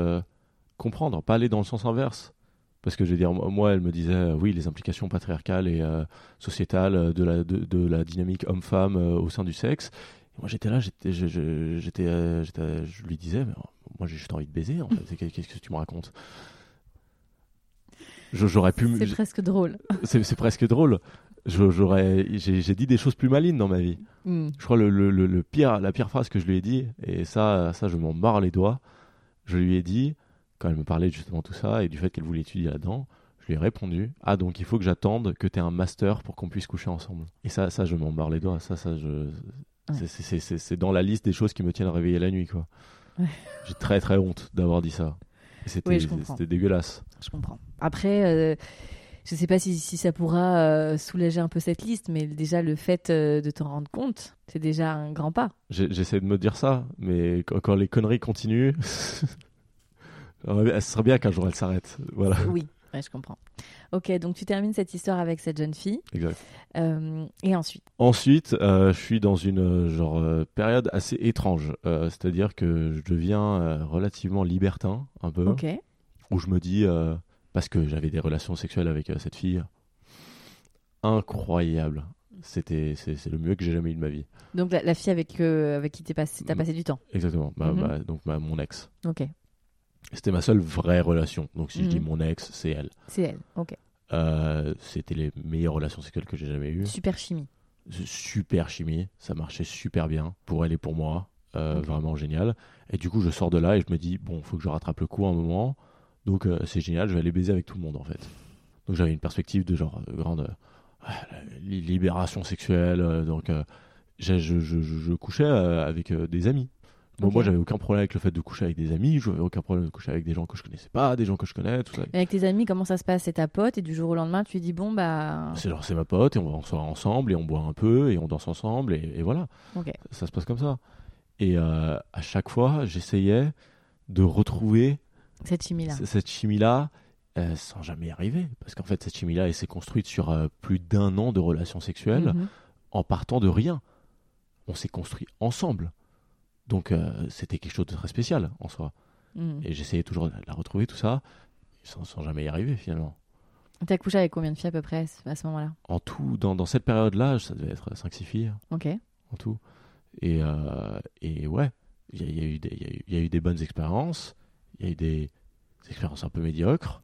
B: comprendre, pas aller dans le sens inverse. Parce que je veux dire, moi, elle me disait, euh, oui, les implications patriarcales et euh, sociétales euh, de la, de, de la dynamique homme-femme euh, au sein du sexe. Et moi, j'étais là, j'étais, je, je- j'étais, je lui disais, mais, euh, moi, j'ai juste envie de baiser, en fait. Qu'est-ce que tu me racontes? Je- J'aurais pu.
A: C'est presque drôle.
B: C'est c'est presque drôle. Je- J'aurais, j'ai j'ai dit des choses plus malines dans ma vie.
A: Hmm.
B: Je crois le, le, le, le pire, la pire phrase que je lui ai dit, et ça, ça je m'en barre les doigts, je lui ai dit, quand elle me parlait justement de tout ça et du fait qu'elle voulait étudier là-dedans, je lui ai répondu, ah donc il faut que j'attende que tu aies un master pour qu'on puisse coucher ensemble. Et ça, ça je m'en barre les doigts, ça, ça je... c'est- dans la liste des choses qui me tiennent réveillé la nuit, quoi.
A: Ouais.
B: J'ai très très honte d'avoir dit ça. C'était
A: Oui,
B: dégueulasse.
A: Je comprends. Après, euh, je sais pas si, si ça pourra euh, soulager un peu cette liste, mais déjà le fait euh, de t'en rendre compte, c'est déjà un grand pas.
B: J'essaie de me dire ça, mais quand, quand les conneries continuent, ce serait bien qu'un jour elle s'arrête. Voilà,
A: Oui, ouais, je comprends. Ok, donc tu termines cette histoire avec cette jeune fille,
B: exact.
A: euh, et ensuite?
B: Ensuite, euh, je suis dans une euh, genre période assez étrange, Euh, c'est-à-dire que je deviens relativement libertin un peu,
A: Ok.
B: où je me dis parce que j'avais des relations sexuelles avec cette fille, incroyable. C'était c'est le mieux que j'ai jamais eu de ma vie.
A: Donc la, la fille avec, avec qui t'es passé, t'as
B: Mm.
A: passé du temps.
B: Exactement. Ma-
A: Mhm.
B: ma- donc ma- mon ex.
A: Ok.
B: C'était ma seule vraie relation. Donc si je dis
A: Mhm.
B: mon ex, c'est elle.
A: C'est elle. Ok.
B: Euh, C'était les meilleures relations sexuelles que j'ai jamais eues.
A: Super chimie.
B: super chimie, ça marchait super bien pour elle et pour moi, euh, vraiment génial. Et du coup, je sors de là et je me dis, bon, faut que je rattrape le coup un moment. Donc, euh, c'est génial, je vais aller baiser avec tout le monde en fait. Donc, j'avais une perspective de genre grande li- libération sexuelle. donc, je, je- je- je couchais avec des amis. Bon. Moi, j'avais aucun problème avec le fait de coucher avec des amis, j'avais aucun problème de coucher avec des gens que je connaissais pas, des gens que je connais, tout ça.
A: Avec tes amis, comment ça se passe? C'est ta pote et du jour au lendemain, tu lui dis bon bah.
B: C'est genre, c'est ma pote et on va ensemble et on boit un peu et on danse ensemble et, et voilà. Ça se passe comme ça. Et euh, à chaque fois, j'essayais de retrouver
A: Cette chimie là.
B: cette chimie-là euh, sans jamais y arriver. Parce qu'en fait, cette chimie-là, elle s'est construite sur euh, plus d'un an de relations sexuelles
A: Mhm.
B: en partant de rien. On s'est construit ensemble. Donc, euh, c'était quelque chose de très spécial en soi.
A: Mhm.
B: Et j'essayais toujours de la retrouver, tout ça, sans, sans jamais y arriver finalement.
A: T'as couché avec combien de filles à peu près à ce moment-là?
B: En tout, dans, dans cette période-là, ça devait être 5-6 filles.
A: Ok.
B: en tout. Et, euh, et ouais, il y, y y, y a eu des bonnes expériences, il y a eu des, des expériences un peu médiocres,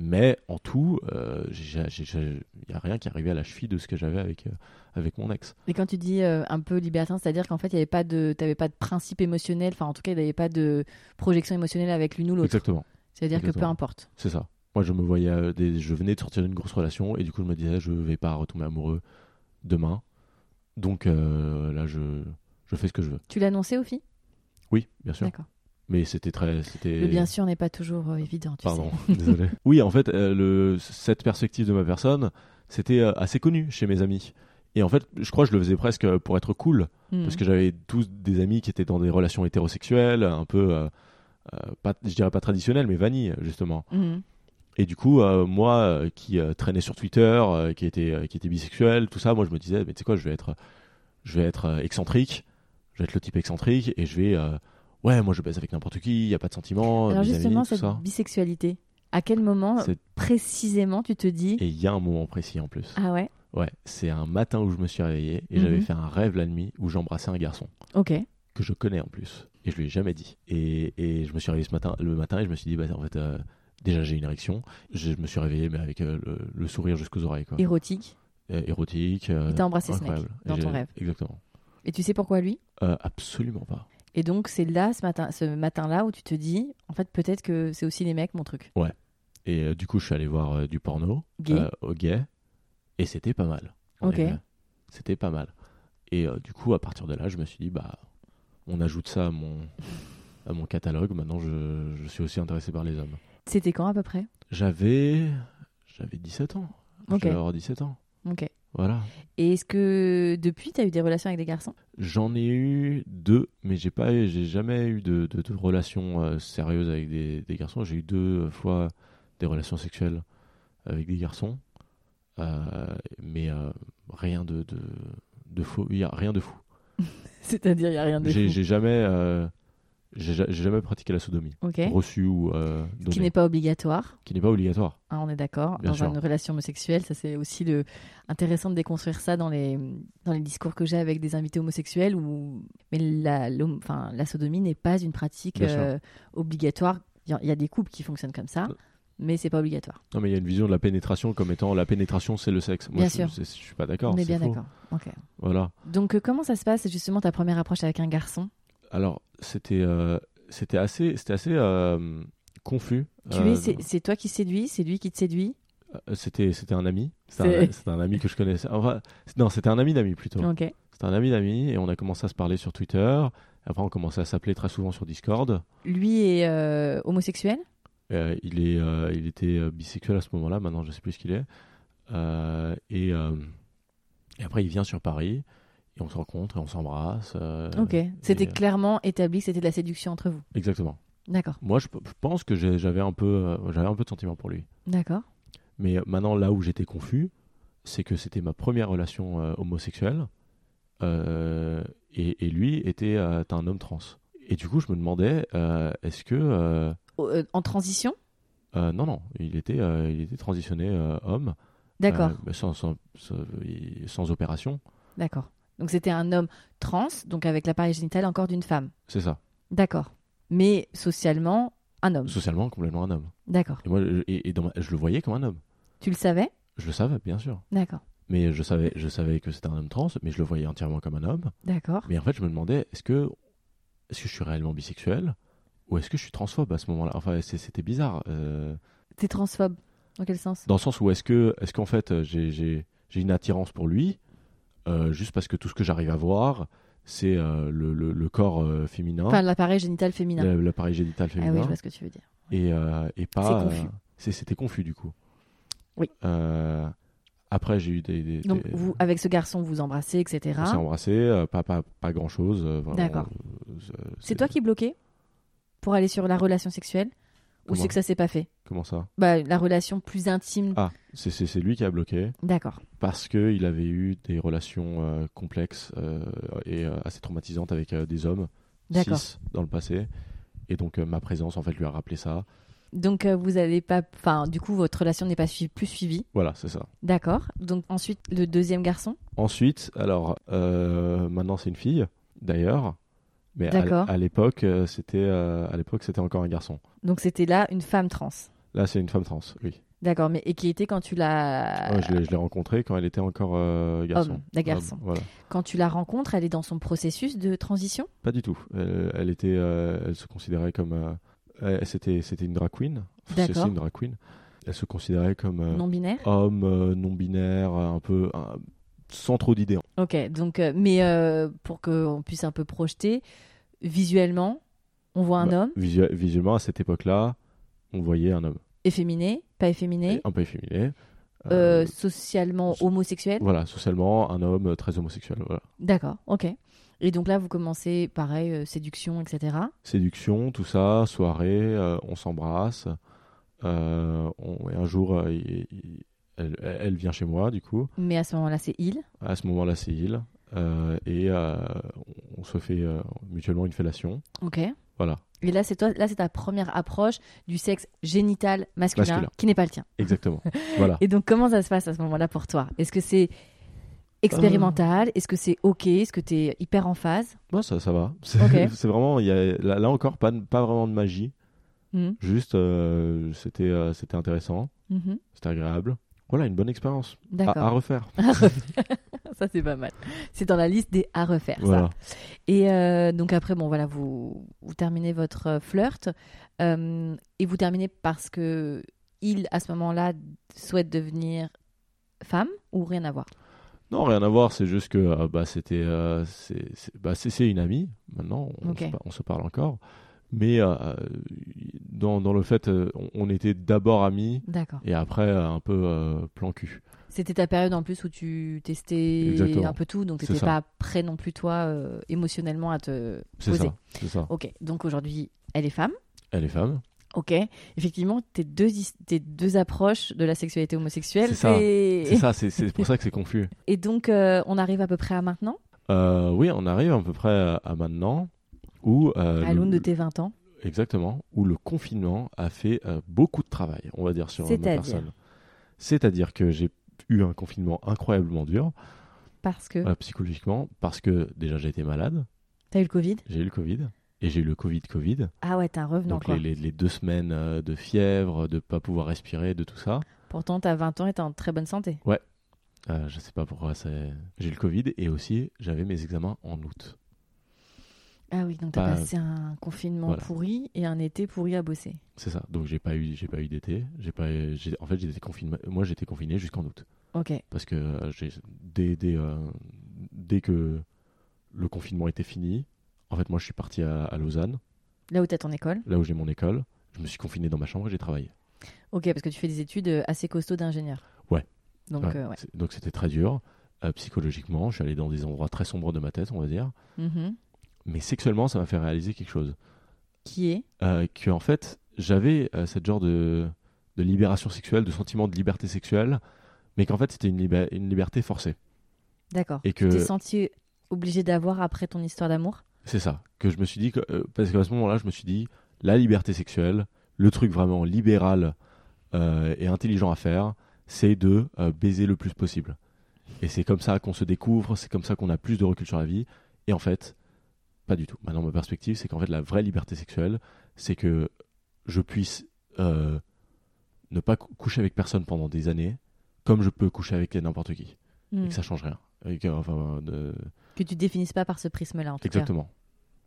B: mais en tout, euh, il n'y a rien qui arrivait à la cheville de ce que j'avais avec, euh, avec mon ex.
A: Et quand tu dis euh, un peu libertin, c'est-à-dire qu'en fait, il y avait pas de, t'avais pas de principe émotionnel. Enfin, en tout cas, il n'y avait pas de projection émotionnelle avec l'une ou l'autre.
B: Exactement,
A: C'est-à-dire que peu importe.
B: c'est ça. Moi, je me voyais, des, je venais de sortir d'une grosse relation et du coup, je me disais, je vais pas retomber amoureux demain. Donc euh, là, je, je fais ce que je veux.
A: Tu l'as annoncé aux filles?
B: Oui, bien sûr.
A: D'accord.
B: Mais c'était très, c'était.
A: Le bien sûr n'est pas toujours euh, évident, tu
B: Pardon,
A: sais.
B: désolé. Oui, en fait, euh, le, cette perspective de ma personne, c'était euh, assez connu chez mes amis. Et en fait, je crois que je le faisais presque pour être cool,
A: Mhm.
B: parce que j'avais tous des amis qui étaient dans des relations hétérosexuelles, un peu, euh, euh, pas, je dirais pas traditionnelles, mais vanille, justement.
A: Mhm.
B: Et du coup, euh, moi, qui traînais sur Twitter, qui était, qui était bisexuel, tout ça, moi, je me disais, mais tu sais quoi, je vais être, je vais être excentrique, je vais être le type excentrique, et je vais, ouais, moi, je baise avec n'importe qui, il y a pas de sentiments,
A: Alors
B: vis-à-vis,
A: justement, cette
B: ça.
A: bisexualité, à quel moment précisément tu te dis
B: Et il y a un moment précis en plus.
A: Ah ouais,
B: Ouais, c'est un matin où je me suis réveillé et
A: Mhm.
B: j'avais fait un rêve la nuit où j'embrassais un garçon
A: ok.
B: que je connais en plus et je lui ai jamais dit. Et, et je me suis réveillé ce matin, le matin et je me suis dit bah en fait euh, déjà j'ai une érection. Je, me suis réveillé mais avec euh, le, le sourire jusqu'aux oreilles quoi.
A: Érotique.
B: Euh, érotique. euh,
A: Et t'as embrassé ce mec dans ton rêve.
B: Exactement.
A: Et tu sais pourquoi lui?
B: Euh, absolument pas.
A: Et donc c'est là, ce matin, ce matin-là, où tu te dis, en fait, peut-être que c'est aussi les mecs mon truc.
B: Et euh, du coup je suis allé voir euh, du porno
A: Gay.
B: euh, au gay et c'était pas mal.
A: Ok.
B: C'était pas mal. Et du coup à partir de là je me suis dit bah on ajoute ça à mon à mon catalogue. Maintenant je, je suis aussi intéressé par les hommes.
A: C'était quand à peu près?
B: J'avais j'avais 17 ans.
A: Ok.
B: Je devais avoir 17 ans.
A: Ok.
B: Voilà.
A: Et est-ce que depuis, tu as eu des relations avec des garçons?
B: J'en ai eu deux, mais j'ai pas, j'ai jamais eu de, de, de relations euh, sérieuses avec des, des garçons. J'ai eu deux fois des relations sexuelles avec des garçons, Euh, mais euh, rien de, de, de faux. Il y a rien de fou.
A: C'est-à-dire, il n'y a rien de fou.
B: j'ai jamais, j'ai ja- j'ai jamais pratiqué la sodomie,
A: Ok.
B: reçue ou euh,
A: Qui n'est pas obligatoire.
B: qui n'est pas obligatoire.
A: hein, on est d'accord. Dans
B: sûr.
A: une relation homosexuelle, ça c'est aussi le... intéressant de déconstruire ça dans les, dans les discours que j'ai avec des invités homosexuels. Où... Mais la, l'hom- enfin, la sodomie n'est pas une pratique euh, obligatoire. Il y, a- il y a des couples qui fonctionnent comme ça, mais c'est pas obligatoire.
B: Non, mais il y a une vision de la pénétration comme étant la pénétration, c'est le sexe. Moi,
A: Bien
B: je,
A: sûr.
B: c'est- je suis pas d'accord.
A: on est bien d'accord. Ok.
B: Voilà.
A: Donc, euh, comment ça se passe justement ta première approche avec un garçon?
B: Alors, c'était euh, c'était assez, c'était assez euh, confus.
A: Tu
B: Euh,
A: es, c'est, c'est toi qui séduis, c'est lui qui te séduit?
B: c'était c'était un ami. C'était un, ami que je connaissais. Enfin, non, c'était un ami d'amis plutôt. C'était un ami d'amis et on a commencé à se parler sur Twitter. Après, on commençait à s'appeler très souvent sur Discord.
A: Lui est euh, homosexuel?
B: Euh, il, est, euh, il était bisexuel à ce moment-là, maintenant je sais plus ce qu'il est. Et, et après, il vient sur Paris et on se rencontre et on s'embrasse. euh,
A: Ok. C'était
B: euh,
A: clairement établi que c'était de la séduction entre vous.
B: Exactement.
A: D'accord.
B: Moi, je, je pense que j'avais un, peu, euh, j'avais un peu de sentiment pour lui.
A: D'accord.
B: Mais maintenant, là où j'étais confus, c'est que c'était ma première relation euh, homosexuelle euh, et, et lui était euh, un homme trans. Et du coup, je me demandais, est-ce que.
A: en transition?
B: non, non, il était, il était transitionné homme.
A: D'accord.
B: mais sans, sans, sans, sans opération.
A: D'accord. Donc c'était un homme trans, donc avec l'appareil génital encore d'une femme.
B: C'est ça.
A: D'accord. Mais socialement, un homme.
B: Socialement, complètement un homme.
A: D'accord.
B: Et moi, je, et, et dans ma- je le voyais comme un homme.
A: Tu le savais?
B: Je le savais, bien sûr.
A: D'accord.
B: Mais je savais, je savais que c'était un homme trans, mais je le voyais entièrement comme un homme.
A: D'accord.
B: Mais en fait, je me demandais, est-ce que, est-ce que je suis réellement bisexuel ou est-ce que je suis transphobe à ce moment-là? Enfin, c'était bizarre. euh,
A: T'es transphobe. Dans quel sens?
B: Dans le sens où est-ce que, est-ce qu'en fait, euh, j'ai, une attirance pour lui, juste parce que tout ce que j'arrive à voir, c'est euh, le, le- le corps euh, féminin,
A: Enfin, l'appareil génital féminin.
B: l'appareil génital
A: ah
B: féminin,
A: oui, je vois ce que tu veux dire.
B: et, euh, et pas.
A: Confus.
B: euh, c'était confus du coup.
A: Oui.
B: Euh, après, j'ai eu des. des-
A: Donc,
B: des-
A: vous, avec ce garçon, vous embrassez, etc.
B: on s'est embrassé, euh, pas, pas, pas grand chose.
A: D'accord. C'est toi qui bloquais pour aller sur la relation sexuelle? Ou c'est que ça s'est pas fait
B: Comment ça?
A: Bah, La relation plus intime.
B: Ah, c'est- c'est c'est lui qui a bloqué
A: D'accord.
B: parce qu'il avait eu des relations euh, complexes euh, et euh, assez traumatisantes avec des hommes
A: D'accord.
B: cis dans le passé. Et donc ma présence en fait lui a rappelé ça.
A: Donc, vous allez pas. Enfin, du coup, votre relation n'est pas plus suivie.
B: Voilà, c'est ça.
A: D'accord. Donc, ensuite, le deuxième garçon?
B: Ensuite, alors maintenant c'est une fille d'ailleurs, mais à, l'époque euh, c'était euh, à l'époque c'était encore un garçon.
A: Donc, c'était là une femme trans.
B: Là c'est une femme trans, oui.
A: D'accord. Mais et qui était quand tu l'as.
B: Ouais, je l'ai- rencontrée quand elle était encore euh, garçon.
A: Homme, la garçon.
B: Homme, voilà.
A: Quand tu la rencontres, elle est dans son processus de transition?
B: Pas du tout. Elle, elle était, euh, elle se considérait comme, euh, c'était, c'était une drag queen.
A: D'accord.
B: C'est une drag queen. Elle se considérait comme
A: non binaire.
B: homme non binaire, un peu un- sans trop d'idées.
A: Ok. Donc, mais pour qu'on puisse un peu projeter, visuellement, on voit un
B: Bah,
A: homme
B: visu- visuellement, à cette époque-là, on voyait un homme
A: efféminé, pas efféminé,
B: un peu efféminé.
A: euh,
B: Euh,
A: socialement homosexuel.
B: voilà, socialement, un homme très homosexuel. Voilà.
A: D'accord. Ok. Et donc là, vous commencez, pareil, euh, séduction, etc.
B: Séduction, tout ça, soirée, euh, on s'embrasse. Euh, et un jour, il- il- elle, elle vient chez moi, du coup.
A: Mais à ce moment-là, c'est il.
B: À ce moment-là, c'est il. Euh, et euh, on se fait euh, mutuellement une fellation.
A: Ok.
B: Voilà,
A: Et là, c'est toi, là, c'est ta première approche du sexe génital masculin,
B: Masculin.
A: qui n'est pas le tien.
B: exactement. voilà.
A: Et donc, comment ça se passe à ce moment-là pour toi? Est-ce que c'est expérimental? Est-ce que c'est ok? Est-ce que tu es hyper en phase?
B: Ça, ça va. C'est
A: Ok.
B: c'est vraiment, il y a, là, là encore, pas, pas vraiment de magie.
A: Mhm.
B: Juste, c'était c'était intéressant,
A: Mhm.
B: c'était agréable. Voilà, une bonne expérience à, à refaire.
A: ça, c'est pas mal. C'est dans la liste des à refaire, ça.
B: Voilà.
A: Et euh, donc après, bon voilà, vous, vous terminez votre euh, flirt euh, et vous terminez parce que il, à ce moment-là, souhaite devenir femme ou rien à voir?
B: Non, rien à voir, c'est juste que euh, bah, c'était c'est bah, c'est- c'est une amie, maintenant, on, se, on se parle encore. Mais euh, dans, dans le fait, euh, on, était d'abord amis et après euh, un peu plan cul.
A: C'était ta période en plus où tu testais
B: Exactement.
A: un peu tout, donc tu n'étais pas prêt non plus, toi, émotionnellement à te poser.
B: c'est ça.
A: Ok, donc aujourd'hui, elle est femme.
B: Elle est femme.
A: Ok, effectivement, tes deux, tes deux approches de la sexualité homosexuelle,
B: C'est ça,
A: c'est-
B: pour ça que c'est confus.
A: Et donc, on arrive à peu près à maintenant,
B: oui, on arrive à peu près à, à maintenant où euh,
A: à l'aune de tes 20 ans.
B: exactement où le confinement a fait euh, beaucoup de travail, on va dire sur ma personne. C'est-à-dire que j'ai eu un confinement incroyablement dur
A: Parce que
B: euh, psychologiquement parce que déjà j'ai été malade,
A: t'as eu le Covid?
B: j'ai eu le Covid et j'ai eu le Covid Covid.
A: Ah ouais, t'es un revenant
B: Donc
A: quoi.
B: les, les- les deux semaines de fièvre, de pas pouvoir respirer, de tout ça.
A: Pourtant, t'as 20 ans et t'es en très bonne santé.
B: Euh, je sais pas pourquoi c'est. J'ai eu le Covid et aussi j'avais mes examens en août.
A: Ah oui, donc t'as
B: Pas-
A: passé un confinement
B: voilà.
A: pourri et un été pourri à bosser.
B: C'est ça. Donc j'ai pas eu, j'ai pas eu d'été. J'ai pas, j'ai- en fait j'étais confiné. Moi j'étais confiné jusqu'en août
A: Ok,
B: parce que euh, j'ai dès dès, euh, dès que le confinement était fini. En fait moi je suis parti à, à Lausanne,
A: là où t'as ton école.
B: là où j'ai mon école. Je me suis confiné dans ma chambre et j'ai travaillé.
A: Ok, parce que tu fais des études euh, assez costauds d'ingénieur.
B: Ouais.
A: Donc,
B: Ouais.
A: euh, ouais.
B: C'est- Donc c'était très dur euh, psychologiquement. Je suis allé dans des endroits très sombres de ma tête, on va dire.
A: Mhm.
B: Mais sexuellement ça m'a fait réaliser quelque chose.
A: Qui est?
B: Euh, que en fait j'avais euh, cette genre de, de libération sexuelle, de sentiment de liberté sexuelle, mais qu'en fait c'était une, liba- une liberté forcée.
A: D'accord.
B: Et
A: Tu
B: que
A: t'es senti obligé d'avoir après ton histoire d'amour?
B: C'est ça que je me suis dit que, euh, parce qu'à ce moment-là je me suis dit la liberté sexuelle, le truc vraiment libéral euh, et intelligent à faire, c'est de euh, baiser le plus possible. Et c'est comme ça qu'on se découvre, c'est comme ça qu'on a plus de recul sur la vie. Et en fait, pas du tout. Maintenant, ma perspective, c'est qu'en fait, la vraie liberté sexuelle, c'est que je puisse euh, ne pas cou- coucher avec personne pendant des années, comme je peux coucher avec n'importe qui.
A: Hmm.
B: et que ça change rien. Et que, enfin, de-
A: Que tu définisses pas par ce prisme-là, en tout
B: Exactement.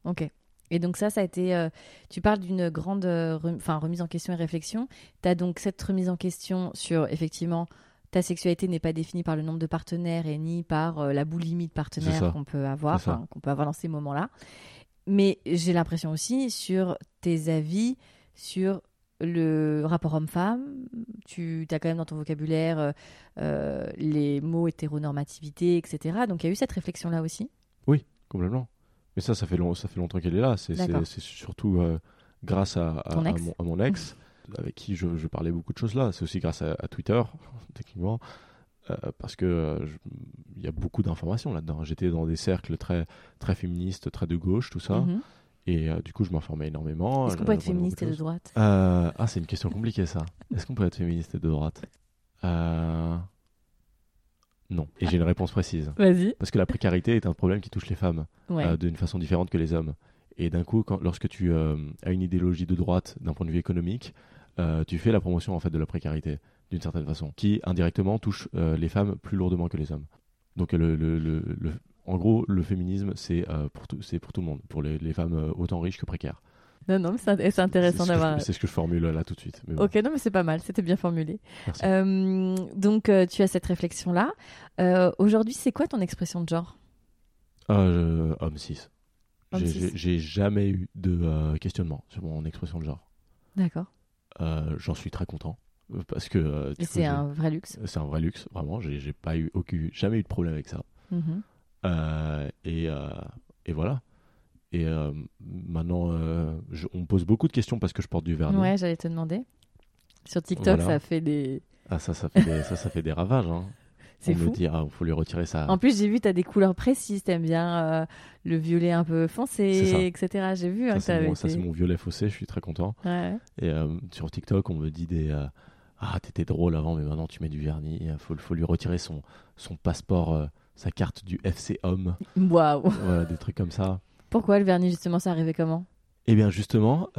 A: cas. Ok. Et donc ça, ça a été... euh, tu parles d'une grande euh, enfin, remise en question et réflexion. Tu as donc cette remise en question sur, effectivement, ta sexualité n'est pas définie par le nombre de partenaires et ni par euh, la boulimie de partenaires qu'on peut avoir, enfin, qu'on peut avoir dans ces moments-là. Mais j'ai l'impression aussi sur tes avis sur le rapport homme-femme. Tu as quand même dans ton vocabulaire euh, euh, les mots hétéronormativité, etc. Donc il y a eu cette réflexion-là aussi.
B: Complètement. Mais ça, ça fait, long- ça fait longtemps qu'elle est là. C'est surtout euh, grâce à, à-
A: Ton
B: à
A: ex.
B: mon, à mon ex, avec qui je, je parlais beaucoup de choses là. C'est aussi grâce à, à Twitter, techniquement, euh, parce que euh, il y a beaucoup d'informations là-dedans. J'étais dans des cercles très, très féministes, très de gauche, tout ça.
A: Mhm.
B: Et euh, du coup, je m'informais énormément.
A: Est-ce qu'on peut être féministe et de droite?
B: Ah, c'est une question compliquée ça. Est-ce qu'on peut être féministe et de droite? Non. Et j'ai une réponse précise.
A: Vas-y.
B: Parce que la précarité est un problème qui touche les femmes
A: Ouais.
B: d'une façon différente que les hommes. Et d'un coup, quand, lorsque tu euh, as une idéologie de droite d'un point de vue économique, euh, tu fais la promotion en fait de la précarité d'une certaine façon, qui indirectement touche euh, les femmes plus lourdement que les hommes. Donc le, le- le- le- en gros, le féminisme c'est euh, pour pour tout le monde, pour les, les femmes euh, autant riches que précaires.
A: Non, non, mais c'est intéressant d'avoir.
B: C'est ce que je formule là tout de suite. mais bon,
A: Ok, non, mais c'est pas mal, c'était bien formulé.
B: merci.
A: Euh, donc, tu as cette réflexion-là. Aujourd'hui, c'est quoi ton expression de genre?
B: Ah, je- homme 6. J'ai- jamais eu de euh, questionnement sur mon expression de genre.
A: D'accord.
B: Euh, J'en suis très content euh, parce que
A: c'est un vrai luxe.
B: c'est un vrai luxe, vraiment. J'ai pas eu aucun, jamais eu de problème avec ça.
A: Mhm.
B: Euh, et, et voilà. Et maintenant, je- on me pose beaucoup de questions parce que je porte du vernis.
A: Ouais, j'allais te demander. Sur TikTok,
B: Voilà.
A: ça fait des.
B: Ah, ça, ça fait des, ça, ça fait des ravages. Hein.
A: C'est
B: on
A: fou.
B: me dit, ah, faut lui retirer ça.
A: En plus, j'ai vu, tu as des couleurs précises. T'aimes bien euh, le violet un peu foncé, etc. J'ai vu hein,
B: ça, c'est mon,
A: été-
B: violet fossé. Je suis très content.
A: Ouais.
B: Et euh, sur TikTok, on me dit des. euh, ah, t'étais drôle avant, mais maintenant tu mets du vernis. Il faut, faut lui retirer son, son passeport, sa carte du FC Homme.
A: Waouh.
B: voilà, des trucs comme ça.
A: Pourquoi le vernis, justement, ça arrivait comment?
B: Eh bien, justement,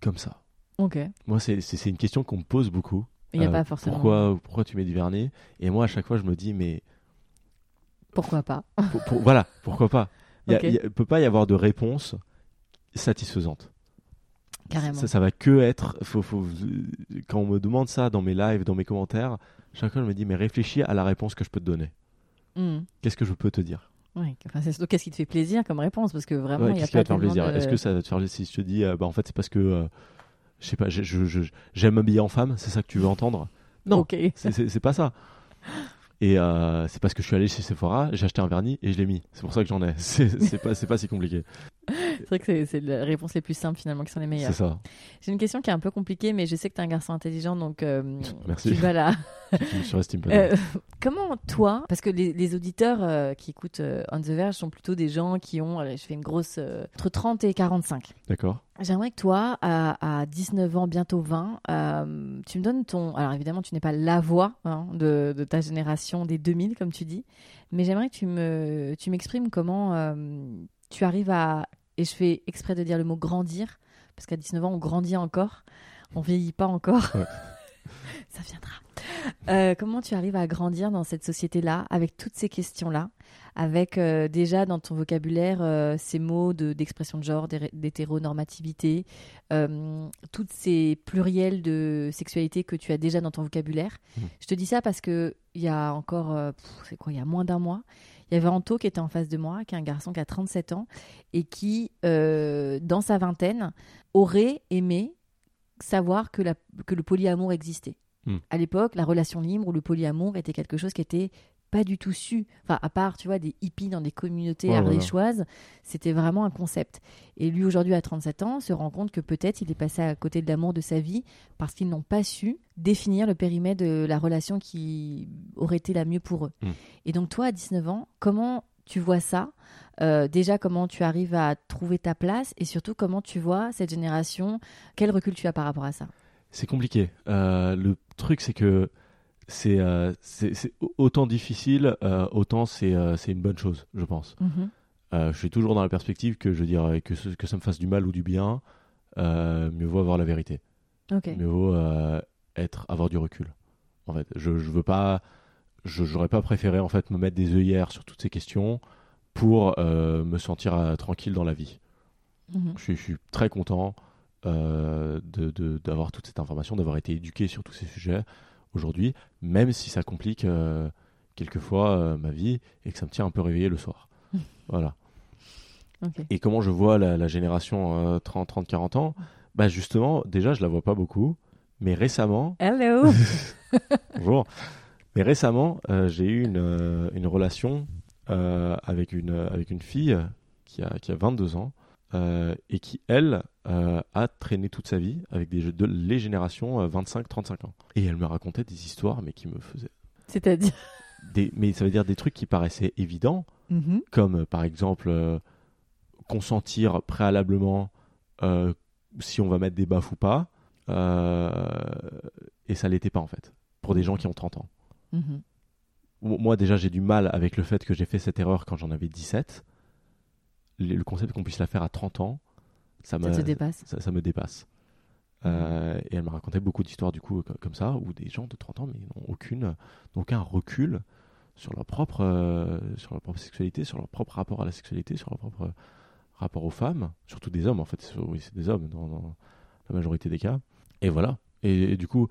B: comme ça.
A: Ok.
B: Moi, c'est une question qu'on me pose beaucoup.
A: Il n'y a
B: Euh,
A: pas forcément.
B: Pourquoi, pourquoi tu mets du vernis? Et moi, à chaque fois, je me dis, mais
A: Pourquoi pas?
B: pour- pour- voilà, pourquoi pas? Il ne peut pas y avoir de réponse satisfaisante.
A: Carrément.
B: Ça, ça va que être. Faut, faut- quand on me demande ça dans mes lives, dans mes commentaires, chaque fois, je me dis, mais réfléchis à la réponse que je peux te donner.
A: Mhm.
B: Qu'est-ce que je peux te dire?
A: Ouais, enfin, c'est qu'est-ce qui te fait plaisir comme réponse parce que vraiment
B: Ouais,
A: il y a
B: Qu'est-ce qui va
A: pas
B: te faire plaisir?
A: De-
B: Est-ce que ça va te faire plaisir si je te dis, euh, bah, en fait, c'est parce que. euh, je sais pas, j'aime m'habiller en femme, c'est ça que tu veux entendre? Non,
A: Ok.
B: c'est- pas ça. Et euh, c'est parce que je suis allé chez Sephora, j'ai acheté un vernis et je l'ai mis. C'est pour ça que j'en ai. C'est c'est pas, c'est pas si compliqué.
A: C'est vrai que c'est- les réponses les plus simples finalement qui sont les meilleures.
B: C'est ça.
A: J'ai une question qui est un peu compliquée, mais je sais que tu es un garçon intelligent, donc euh,
B: Merci.
A: tu vas là.
B: Pas.
A: Euh, comment toi, parce que les, les auditeurs euh, qui écoutent euh, On the Verge sont plutôt des gens qui ont, allez, je fais une grosse, euh, entre 30 et 45.
B: D'accord.
A: J'aimerais que toi, à, à 19 ans, bientôt 20, euh, tu me donnes ton... Alors évidemment, tu n'es pas la voix hein, de, de ta génération des 2000, comme tu dis, mais j'aimerais que tu me, tu m'exprimes comment euh, tu arrives à... Et je fais exprès de dire le mot grandir, parce qu'à 19 ans, on grandit encore, on vieillit pas encore.
B: Ouais.
A: Ça viendra. Euh, comment tu arrives à grandir dans cette société-là, avec toutes ces questions-là, avec euh, déjà dans ton vocabulaire euh, ces mots de- d'expression de, genre, d'hé- d'hétéronormativité, toutes ces pluriels de sexualité que tu as déjà dans ton vocabulaire?
B: Mhm.
A: Je te dis ça parce que il y a encore, c'est quoi, il y a moins d'un mois, il y avait Anto qui était en face de moi, qui est un garçon qui a 37 ans et qui, euh, dans sa vingtaine, aurait aimé savoir que, la, que le polyamour existait.
B: Hmm.
A: À l'époque, la relation libre ou le polyamour était quelque chose qui était pas du tout su. Enfin, à part, tu vois, des hippies dans des communautés
B: Ouais, voilà.
A: ardéchoises, c'était vraiment un concept. Et lui, aujourd'hui, à 37 ans, se rend compte que peut-être il est passé à côté de l'amour de sa vie parce qu'ils n'ont pas su définir le périmètre de la relation qui aurait été la mieux pour eux.
B: Hmm.
A: Et donc, toi, à 19 ans, comment tu vois ça? Euh, Déjà, comment tu arrives à trouver ta place et surtout, comment tu vois cette génération? Quel recul tu as par rapport à ça?
B: C'est compliqué. Euh, le truc, c'est que c'est euh, autant difficile, euh, autant c'est euh, c'est une bonne chose, je pense.
A: Mhm.
B: Je suis toujours dans la perspective que je dirais que, ce- que ça me fasse du mal ou du bien, mieux vaut avoir la vérité. Mieux vaut être, avoir du recul. En fait, je, je veux pas je n'aurais pas préféré en fait me mettre des œillères sur toutes ces questions pour euh, me sentir euh, tranquille dans la vie.
A: Mhm.
B: Je, suis- je suis très content euh, de- de- d'avoir toute cette information, d'avoir été éduqué sur tous ces sujets aujourd'hui, même si ça complique euh, quelquefois euh, ma vie et que ça me tient un peu réveillé le soir. voilà. Et comment je vois la, la génération euh, 30, 30, 40 ans? Bah justement, déjà, je la vois pas beaucoup, mais récemment,
A: Hello.
B: Bonjour. Mais récemment, euh, j'ai eu une, euh, une relation euh, avec, une, avec une fille qui a, qui a 22 ans euh, et qui, elle, euh, a traîné toute sa vie avec des, jeux- de, les générations 25-35 ans. Et elle me racontait des histoires, mais qui me faisaient.
A: C'est-à-dire.
B: Des, mais ça veut dire des trucs qui paraissaient évidents,
A: Mhm.
B: comme euh, par exemple euh, consentir préalablement euh, si on va mettre des baffes ou pas. euh, et ça l'était pas en fait, pour des gens qui ont 30 ans.
A: Mhm.
B: Mo- Moi, déjà, j'ai du mal avec le fait que j'ai fait cette erreur quand j'en avais 17. Le concept qu'on puisse la faire à 30 ans, ça,
A: Ça
B: me,
A: dépasse.
B: ça, ça me dépasse. Euh, et elle m'a raconté beaucoup d'histoires, du coup, co- comme ça, où des gens de 30 ans, mais n'ont aucune, aucun recul sur leur, propre, euh, sur leur propre sexualité, sur leur propre rapport à la sexualité, sur leur propre rapport aux femmes, surtout des hommes, en fait. Oui, c'est des hommes dans, dans la majorité des cas. Et voilà. Et, et du coup,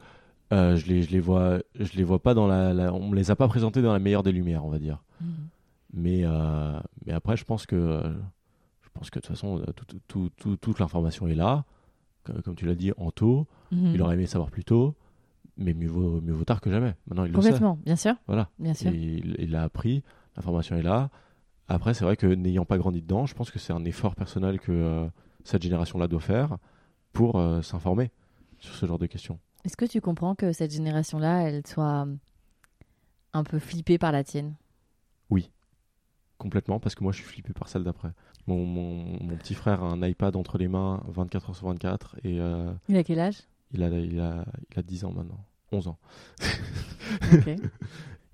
B: euh, je, les, je les vois, je les vois pas dans la, la- on me les a pas présentés dans la meilleure des lumières, on va dire.
A: Mhm.
B: Mais, euh, mais après, je pense que, pense que de toute façon, euh, tout- tout- tout- tout- toute l'information est là. Co- Comme tu l'as dit, en tôt.
A: Mhm.
B: Il aurait aimé savoir plus tôt, mais mieux vaut, mieux vaut tard que jamais. Maintenant, il le sait.
A: Complètement, bien sûr.
B: Voilà.
A: Bien sûr.
B: Il il l'a appris, l'information est là. Après, c'est vrai que n'ayant pas grandi dedans, je pense que c'est un effort personnel que euh, cette génération-là doit faire pour euh, s'informer sur ce genre de questions.
A: Est-ce que tu comprends que cette génération-là, elle soit un peu flippée par la tienne?
B: Complètement, parce que moi, je suis flippé par celle d'après. Mon, mon- mon petit frère a un iPad entre les mains 24 heures sur 24 et euh,
A: Il a quel âge?
B: il, a, il, a, il a 10 ans maintenant, 11 ans.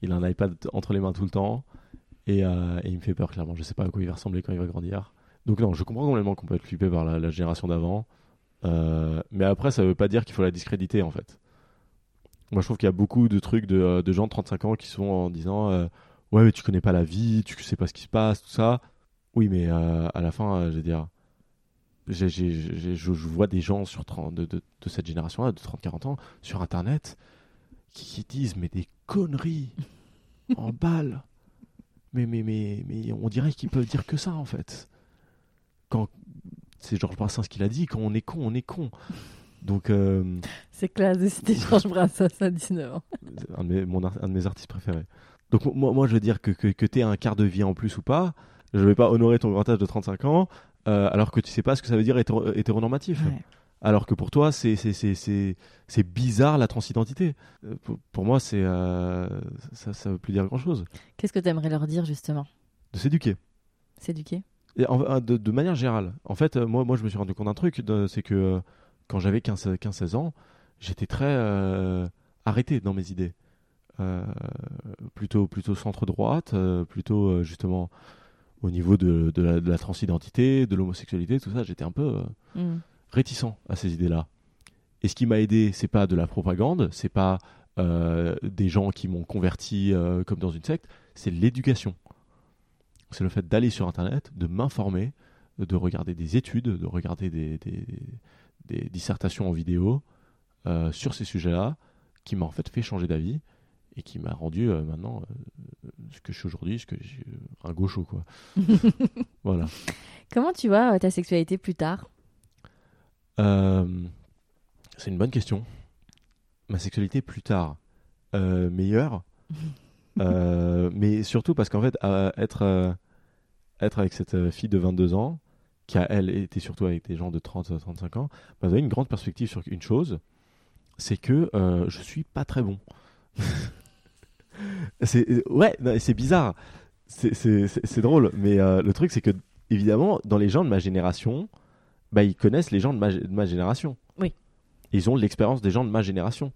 B: Il a un iPad entre les mains tout le temps et, euh, et il me fait peur clairement. Je sais pas à quoi il va ressembler quand il va grandir. Donc non, je comprends complètement qu'on peut être flippé par la, la génération d'avant. Euh, mais après, ça veut pas dire qu'il faut la discréditer en fait. Moi, je trouve qu'il y a beaucoup de trucs de, de gens de 35 ans qui sont en disant Ouais, mais tu connais pas la vie, tu sais pas ce qui se passe, tout ça. Oui, mais euh, à la fin, euh, je veux dire, j'ai- j'ai- j'ai- je, je vois des gens sur 30 de, de, de cette génération-là, de 30-40 ans, sur internet, qui, qui disent Mais des conneries en balle. Mais, mais, mais, mais on dirait qu'ils peuvent dire que ça en fait. Quand c'est Georges Brassens qui l'a dit, quand on est con, on est con. Donc, euh,
A: C'est classe de citer Georges Brassens à 19 ans.
B: un, de mes, mon ar- un de mes artistes préférés. Donc, moi, moi je veux dire que, que, que tu aies un quart de vie en plus ou pas, je vais pas honorer ton grand âge de 35 ans euh, alors que tu sais pas ce que ça veut dire hétéro- hétéronormatif.
A: Ouais.
B: Alors que pour toi, c'est bizarre la transidentité. Euh, Pour, pour moi, c'est euh, ça, ça veut plus dire grand chose.
A: Qu'est-ce que tu aimerais leur dire justement?
B: De s'éduquer.
A: S'éduquer?
B: De, de manière générale. En fait, moi, moi, je me suis rendu compte d'un truc, c'est que quand j'avais 15-16 ans, j'étais très arrêté dans mes idées. Euh, plutôt, plutôt centre-droite, euh, plutôt euh, justement au niveau de, de la, de la transidentité, de l'homosexualité, tout ça, j'étais un peu
A: Mhm.
B: réticent à ces idées-là. Et ce qui m'a aidé, c'est pas de la propagande, c'est pas euh, des gens qui m'ont converti euh, comme dans une secte, c'est l'éducation. C'est le fait d'aller sur Internet, de m'informer, de regarder des études, de regarder des, des- des dissertations en vidéo euh, sur ces sujets-là, qui m'a en fait fait changer d'avis et qui m'a rendu euh, maintenant euh, ce que je suis aujourd'hui, ce que je suis, euh, un gaucho quoi. voilà.
A: Comment tu vois ta sexualité plus tard?
B: C'est une bonne question. Ma sexualité plus tard, meilleure. Mais surtout parce qu'en fait, être, être avec cette fille de 22 ans, qui a elle été surtout avec des gens de 30-35 ans, m'a donné une grande perspective sur une chose, c'est que je suis pas très bon. C'est ouais, c'est bizarre, c'est- drôle, mais euh, le truc c'est que évidemment dans les gens de ma génération, bah, ils connaissent les gens de ma, de ma génération.
A: Oui.
B: Ils ont l'expérience des gens de ma génération.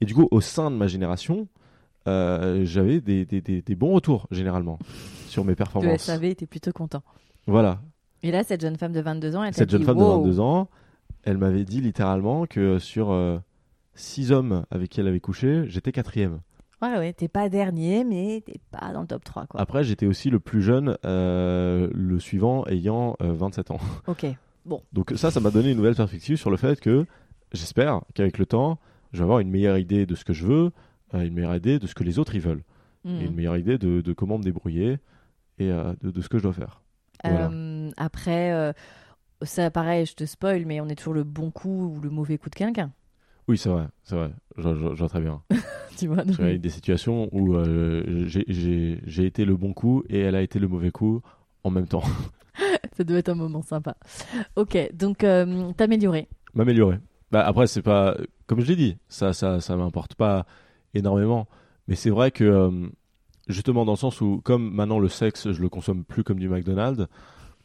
B: Et du coup, au sein de ma génération, euh, j'avais des, des- des- des bons retours, généralement, sur mes
A: Le
B: performances.
A: SAV était plutôt content.
B: Voilà.
A: Et là, cette jeune femme de 22 ans, elle
B: Cette
A: dit,
B: jeune femme
A: Wow.
B: de 22 ans, elle m'avait dit littéralement que sur euh, six hommes avec qui elle avait couché, j'étais quatrième.
A: Ouais, ouais, t'es pas dernier, mais t'es pas dans le top 3, quoi.
B: Après, j'étais aussi le plus jeune, euh, le suivant ayant euh, 27 ans.
A: Ok.
B: Donc ça, ça m'a donné une nouvelle perspective sur le fait que j'espère qu'avec le temps, je vais avoir une meilleure idée de ce que je veux, euh, une meilleure idée de ce que les autres y veulent,
A: Hmm.
B: et une meilleure idée de, de comment me débrouiller et euh, de, de ce que je dois faire. Voilà.
A: Euh, après, euh, ça, pareil, je te spoil, mais on est toujours le bon coup ou le mauvais coup de quelqu'un.
B: Oui, c'est vrai, c'est vrai, je, je- je vois très bien.
A: Tu vois donc-
B: J'ai eu des situations où euh, j'ai- été le bon coup et elle a été le mauvais coup en même temps.
A: Ça doit être un moment sympa. Ok, donc euh, t'améliorer.
B: M'améliorer. Bah, après, c'est pas. Comme je l'ai dit, ça, ça, ça m'importe pas énormément. Mais c'est vrai que, euh, justement, dans le sens où, comme maintenant le sexe, je le consomme plus comme du McDonald's,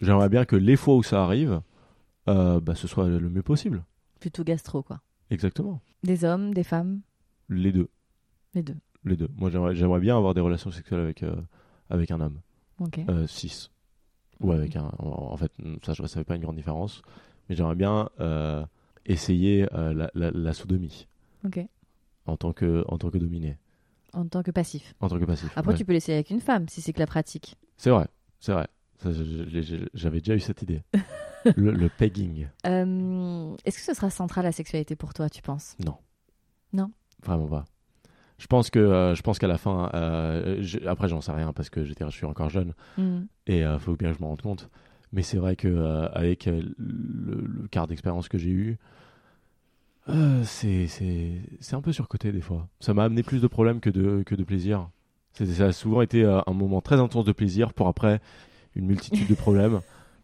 B: j'aimerais bien que les fois où ça arrive, euh, bah, ce soit le mieux possible.
A: Plutôt gastro, quoi.
B: Exactement.
A: Des hommes, des femmes,
B: Les deux.
A: les deux.
B: Les deux. Moi, j'aimerais bien avoir des relations sexuelles avec, euh, avec un homme.
A: Ok.
B: Euh, cis. Ou avec un. En fait, ça, je ne savais pas une grande différence. Mais j'aimerais bien euh, essayer la, la, la sodomie
A: Ok.
B: en tant que, en tant que dominé.
A: En tant que passif.
B: En tant que passif.
A: Après,
B: ouais.
A: tu peux l'essayer avec une femme si c'est que la pratique.
B: C'est vrai, c'est vrai. J'avais déjà eu cette idée. le, le pegging.
A: Euh, Est-ce que ce sera central la sexualité pour toi, tu penses?
B: Non.
A: Non?
B: Vraiment pas. Je pense que euh, je pense qu'à la fin, euh, je- après j'en sais rien parce que je suis encore jeune
A: Hmm.
B: et il faut bien que je me rende compte. Mais c'est vrai que avec le, le quart d'expérience que j'ai eu, c'est un peu surcoté des fois. Ça m'a amené plus de problèmes que de que de plaisir. Ça a souvent été un moment très intense de plaisir pour après une multitude de problèmes.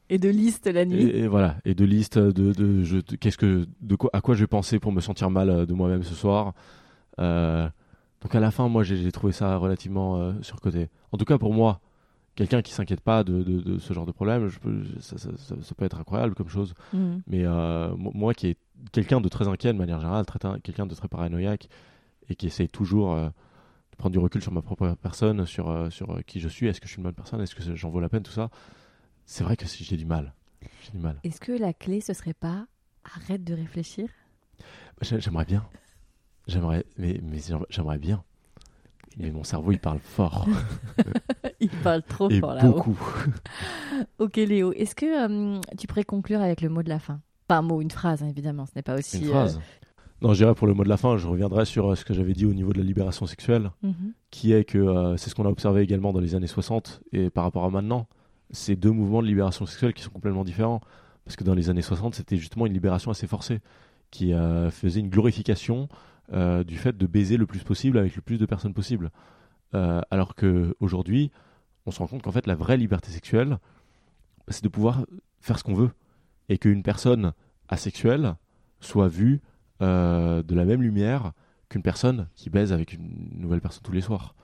A: Et de liste la nuit.
B: Et, et voilà, et de listes de, de, je- de- qu'est-ce que de quoi à quoi je vais penser pour me sentir mal euh, de moi-même ce soir. Euh, donc à la fin, moi j'ai trouvé ça relativement euh, surcoté. En tout cas pour moi, quelqu'un qui s'inquiète pas de, de, de ce genre de problème, je peux, ça, ça- ça- ça peut être incroyable comme chose.
A: Hmm.
B: Mais euh, mo- moi qui est quelqu'un de très inquiet de manière générale, quelqu'un de très paranoïaque et qui essaye toujours prendre du recul sur ma propre personne, sur, euh, sur euh, qui je suis, est-ce que je suis une bonne personne, est-ce que j'en vaut la peine, tout ça. C'est vrai que si j'ai du mal. J'ai du mal.
A: Est-ce que la clé, ce serait pas arrête de réfléchir?
B: J'ai- J'aimerais bien. J'aimerais, mais, mais j'aimerais- bien. Mais mon cerveau, il parle fort.
A: Il parle trop
B: et
A: fort là-haut.
B: beaucoup.
A: Ok Léo, est-ce que euh, tu pourrais conclure avec le mot de la fin? Pas un mot, une phrase, hein, évidemment, ce n'est pas aussi... Euh.
B: Non, je dirais pour le mot de la fin, je reviendrai sur euh, ce que j'avais dit au niveau de la libération sexuelle,
A: mhm.
B: qui est que euh, c'est ce qu'on a observé également dans les années 60 et par rapport à maintenant. C'est deux mouvements de libération sexuelle qui sont complètement différents. Parce que dans les années 60, c'était justement une libération assez forcée, qui euh, faisait une glorification euh, du fait de baiser le plus possible avec le plus de personnes possible. Alors qu'aujourd'hui, on se rend compte qu'en fait, la vraie liberté sexuelle, c'est de pouvoir faire ce qu'on veut. Et qu'une personne asexuelle soit vue euh, de la même lumière qu'une personne qui baise avec une nouvelle personne tous les soirs.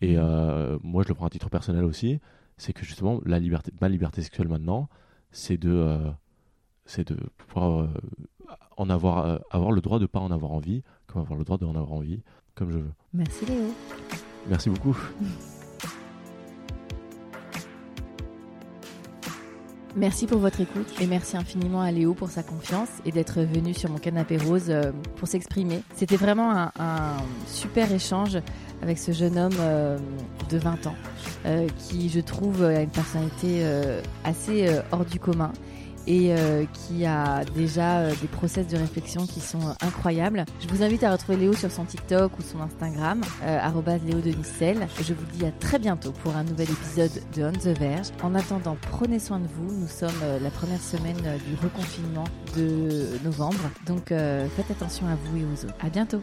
B: Et euh, moi, je le prends à titre personnel aussi, c'est que justement, la liberté, ma liberté sexuelle maintenant, c'est de, euh, c'est de pouvoir en avoir, avoir le droit de pas en avoir envie, comme avoir le droit d'en avoir envie, comme je veux.
A: Merci Léo.
B: Merci beaucoup.
A: Merci pour votre écoute et merci infiniment à Léo pour sa confiance et d'être venu sur mon canapé rose euh, pour s'exprimer. C'était vraiment un, un super échange avec ce jeune homme euh, de 20 ans euh, qui, je trouve, a une personnalité assez hors du commun et euh, qui a déjà euh, des process de réflexion qui sont euh, incroyables. Je vous invite à retrouver Léo sur son TikTok ou son Instagram, Léo de. Je vous dis à très bientôt pour un nouvel épisode de On the Verge. En attendant, prenez soin de vous. Nous sommes la première semaine du reconfinement de novembre. Donc faites attention à vous et aux autres. À bientôt.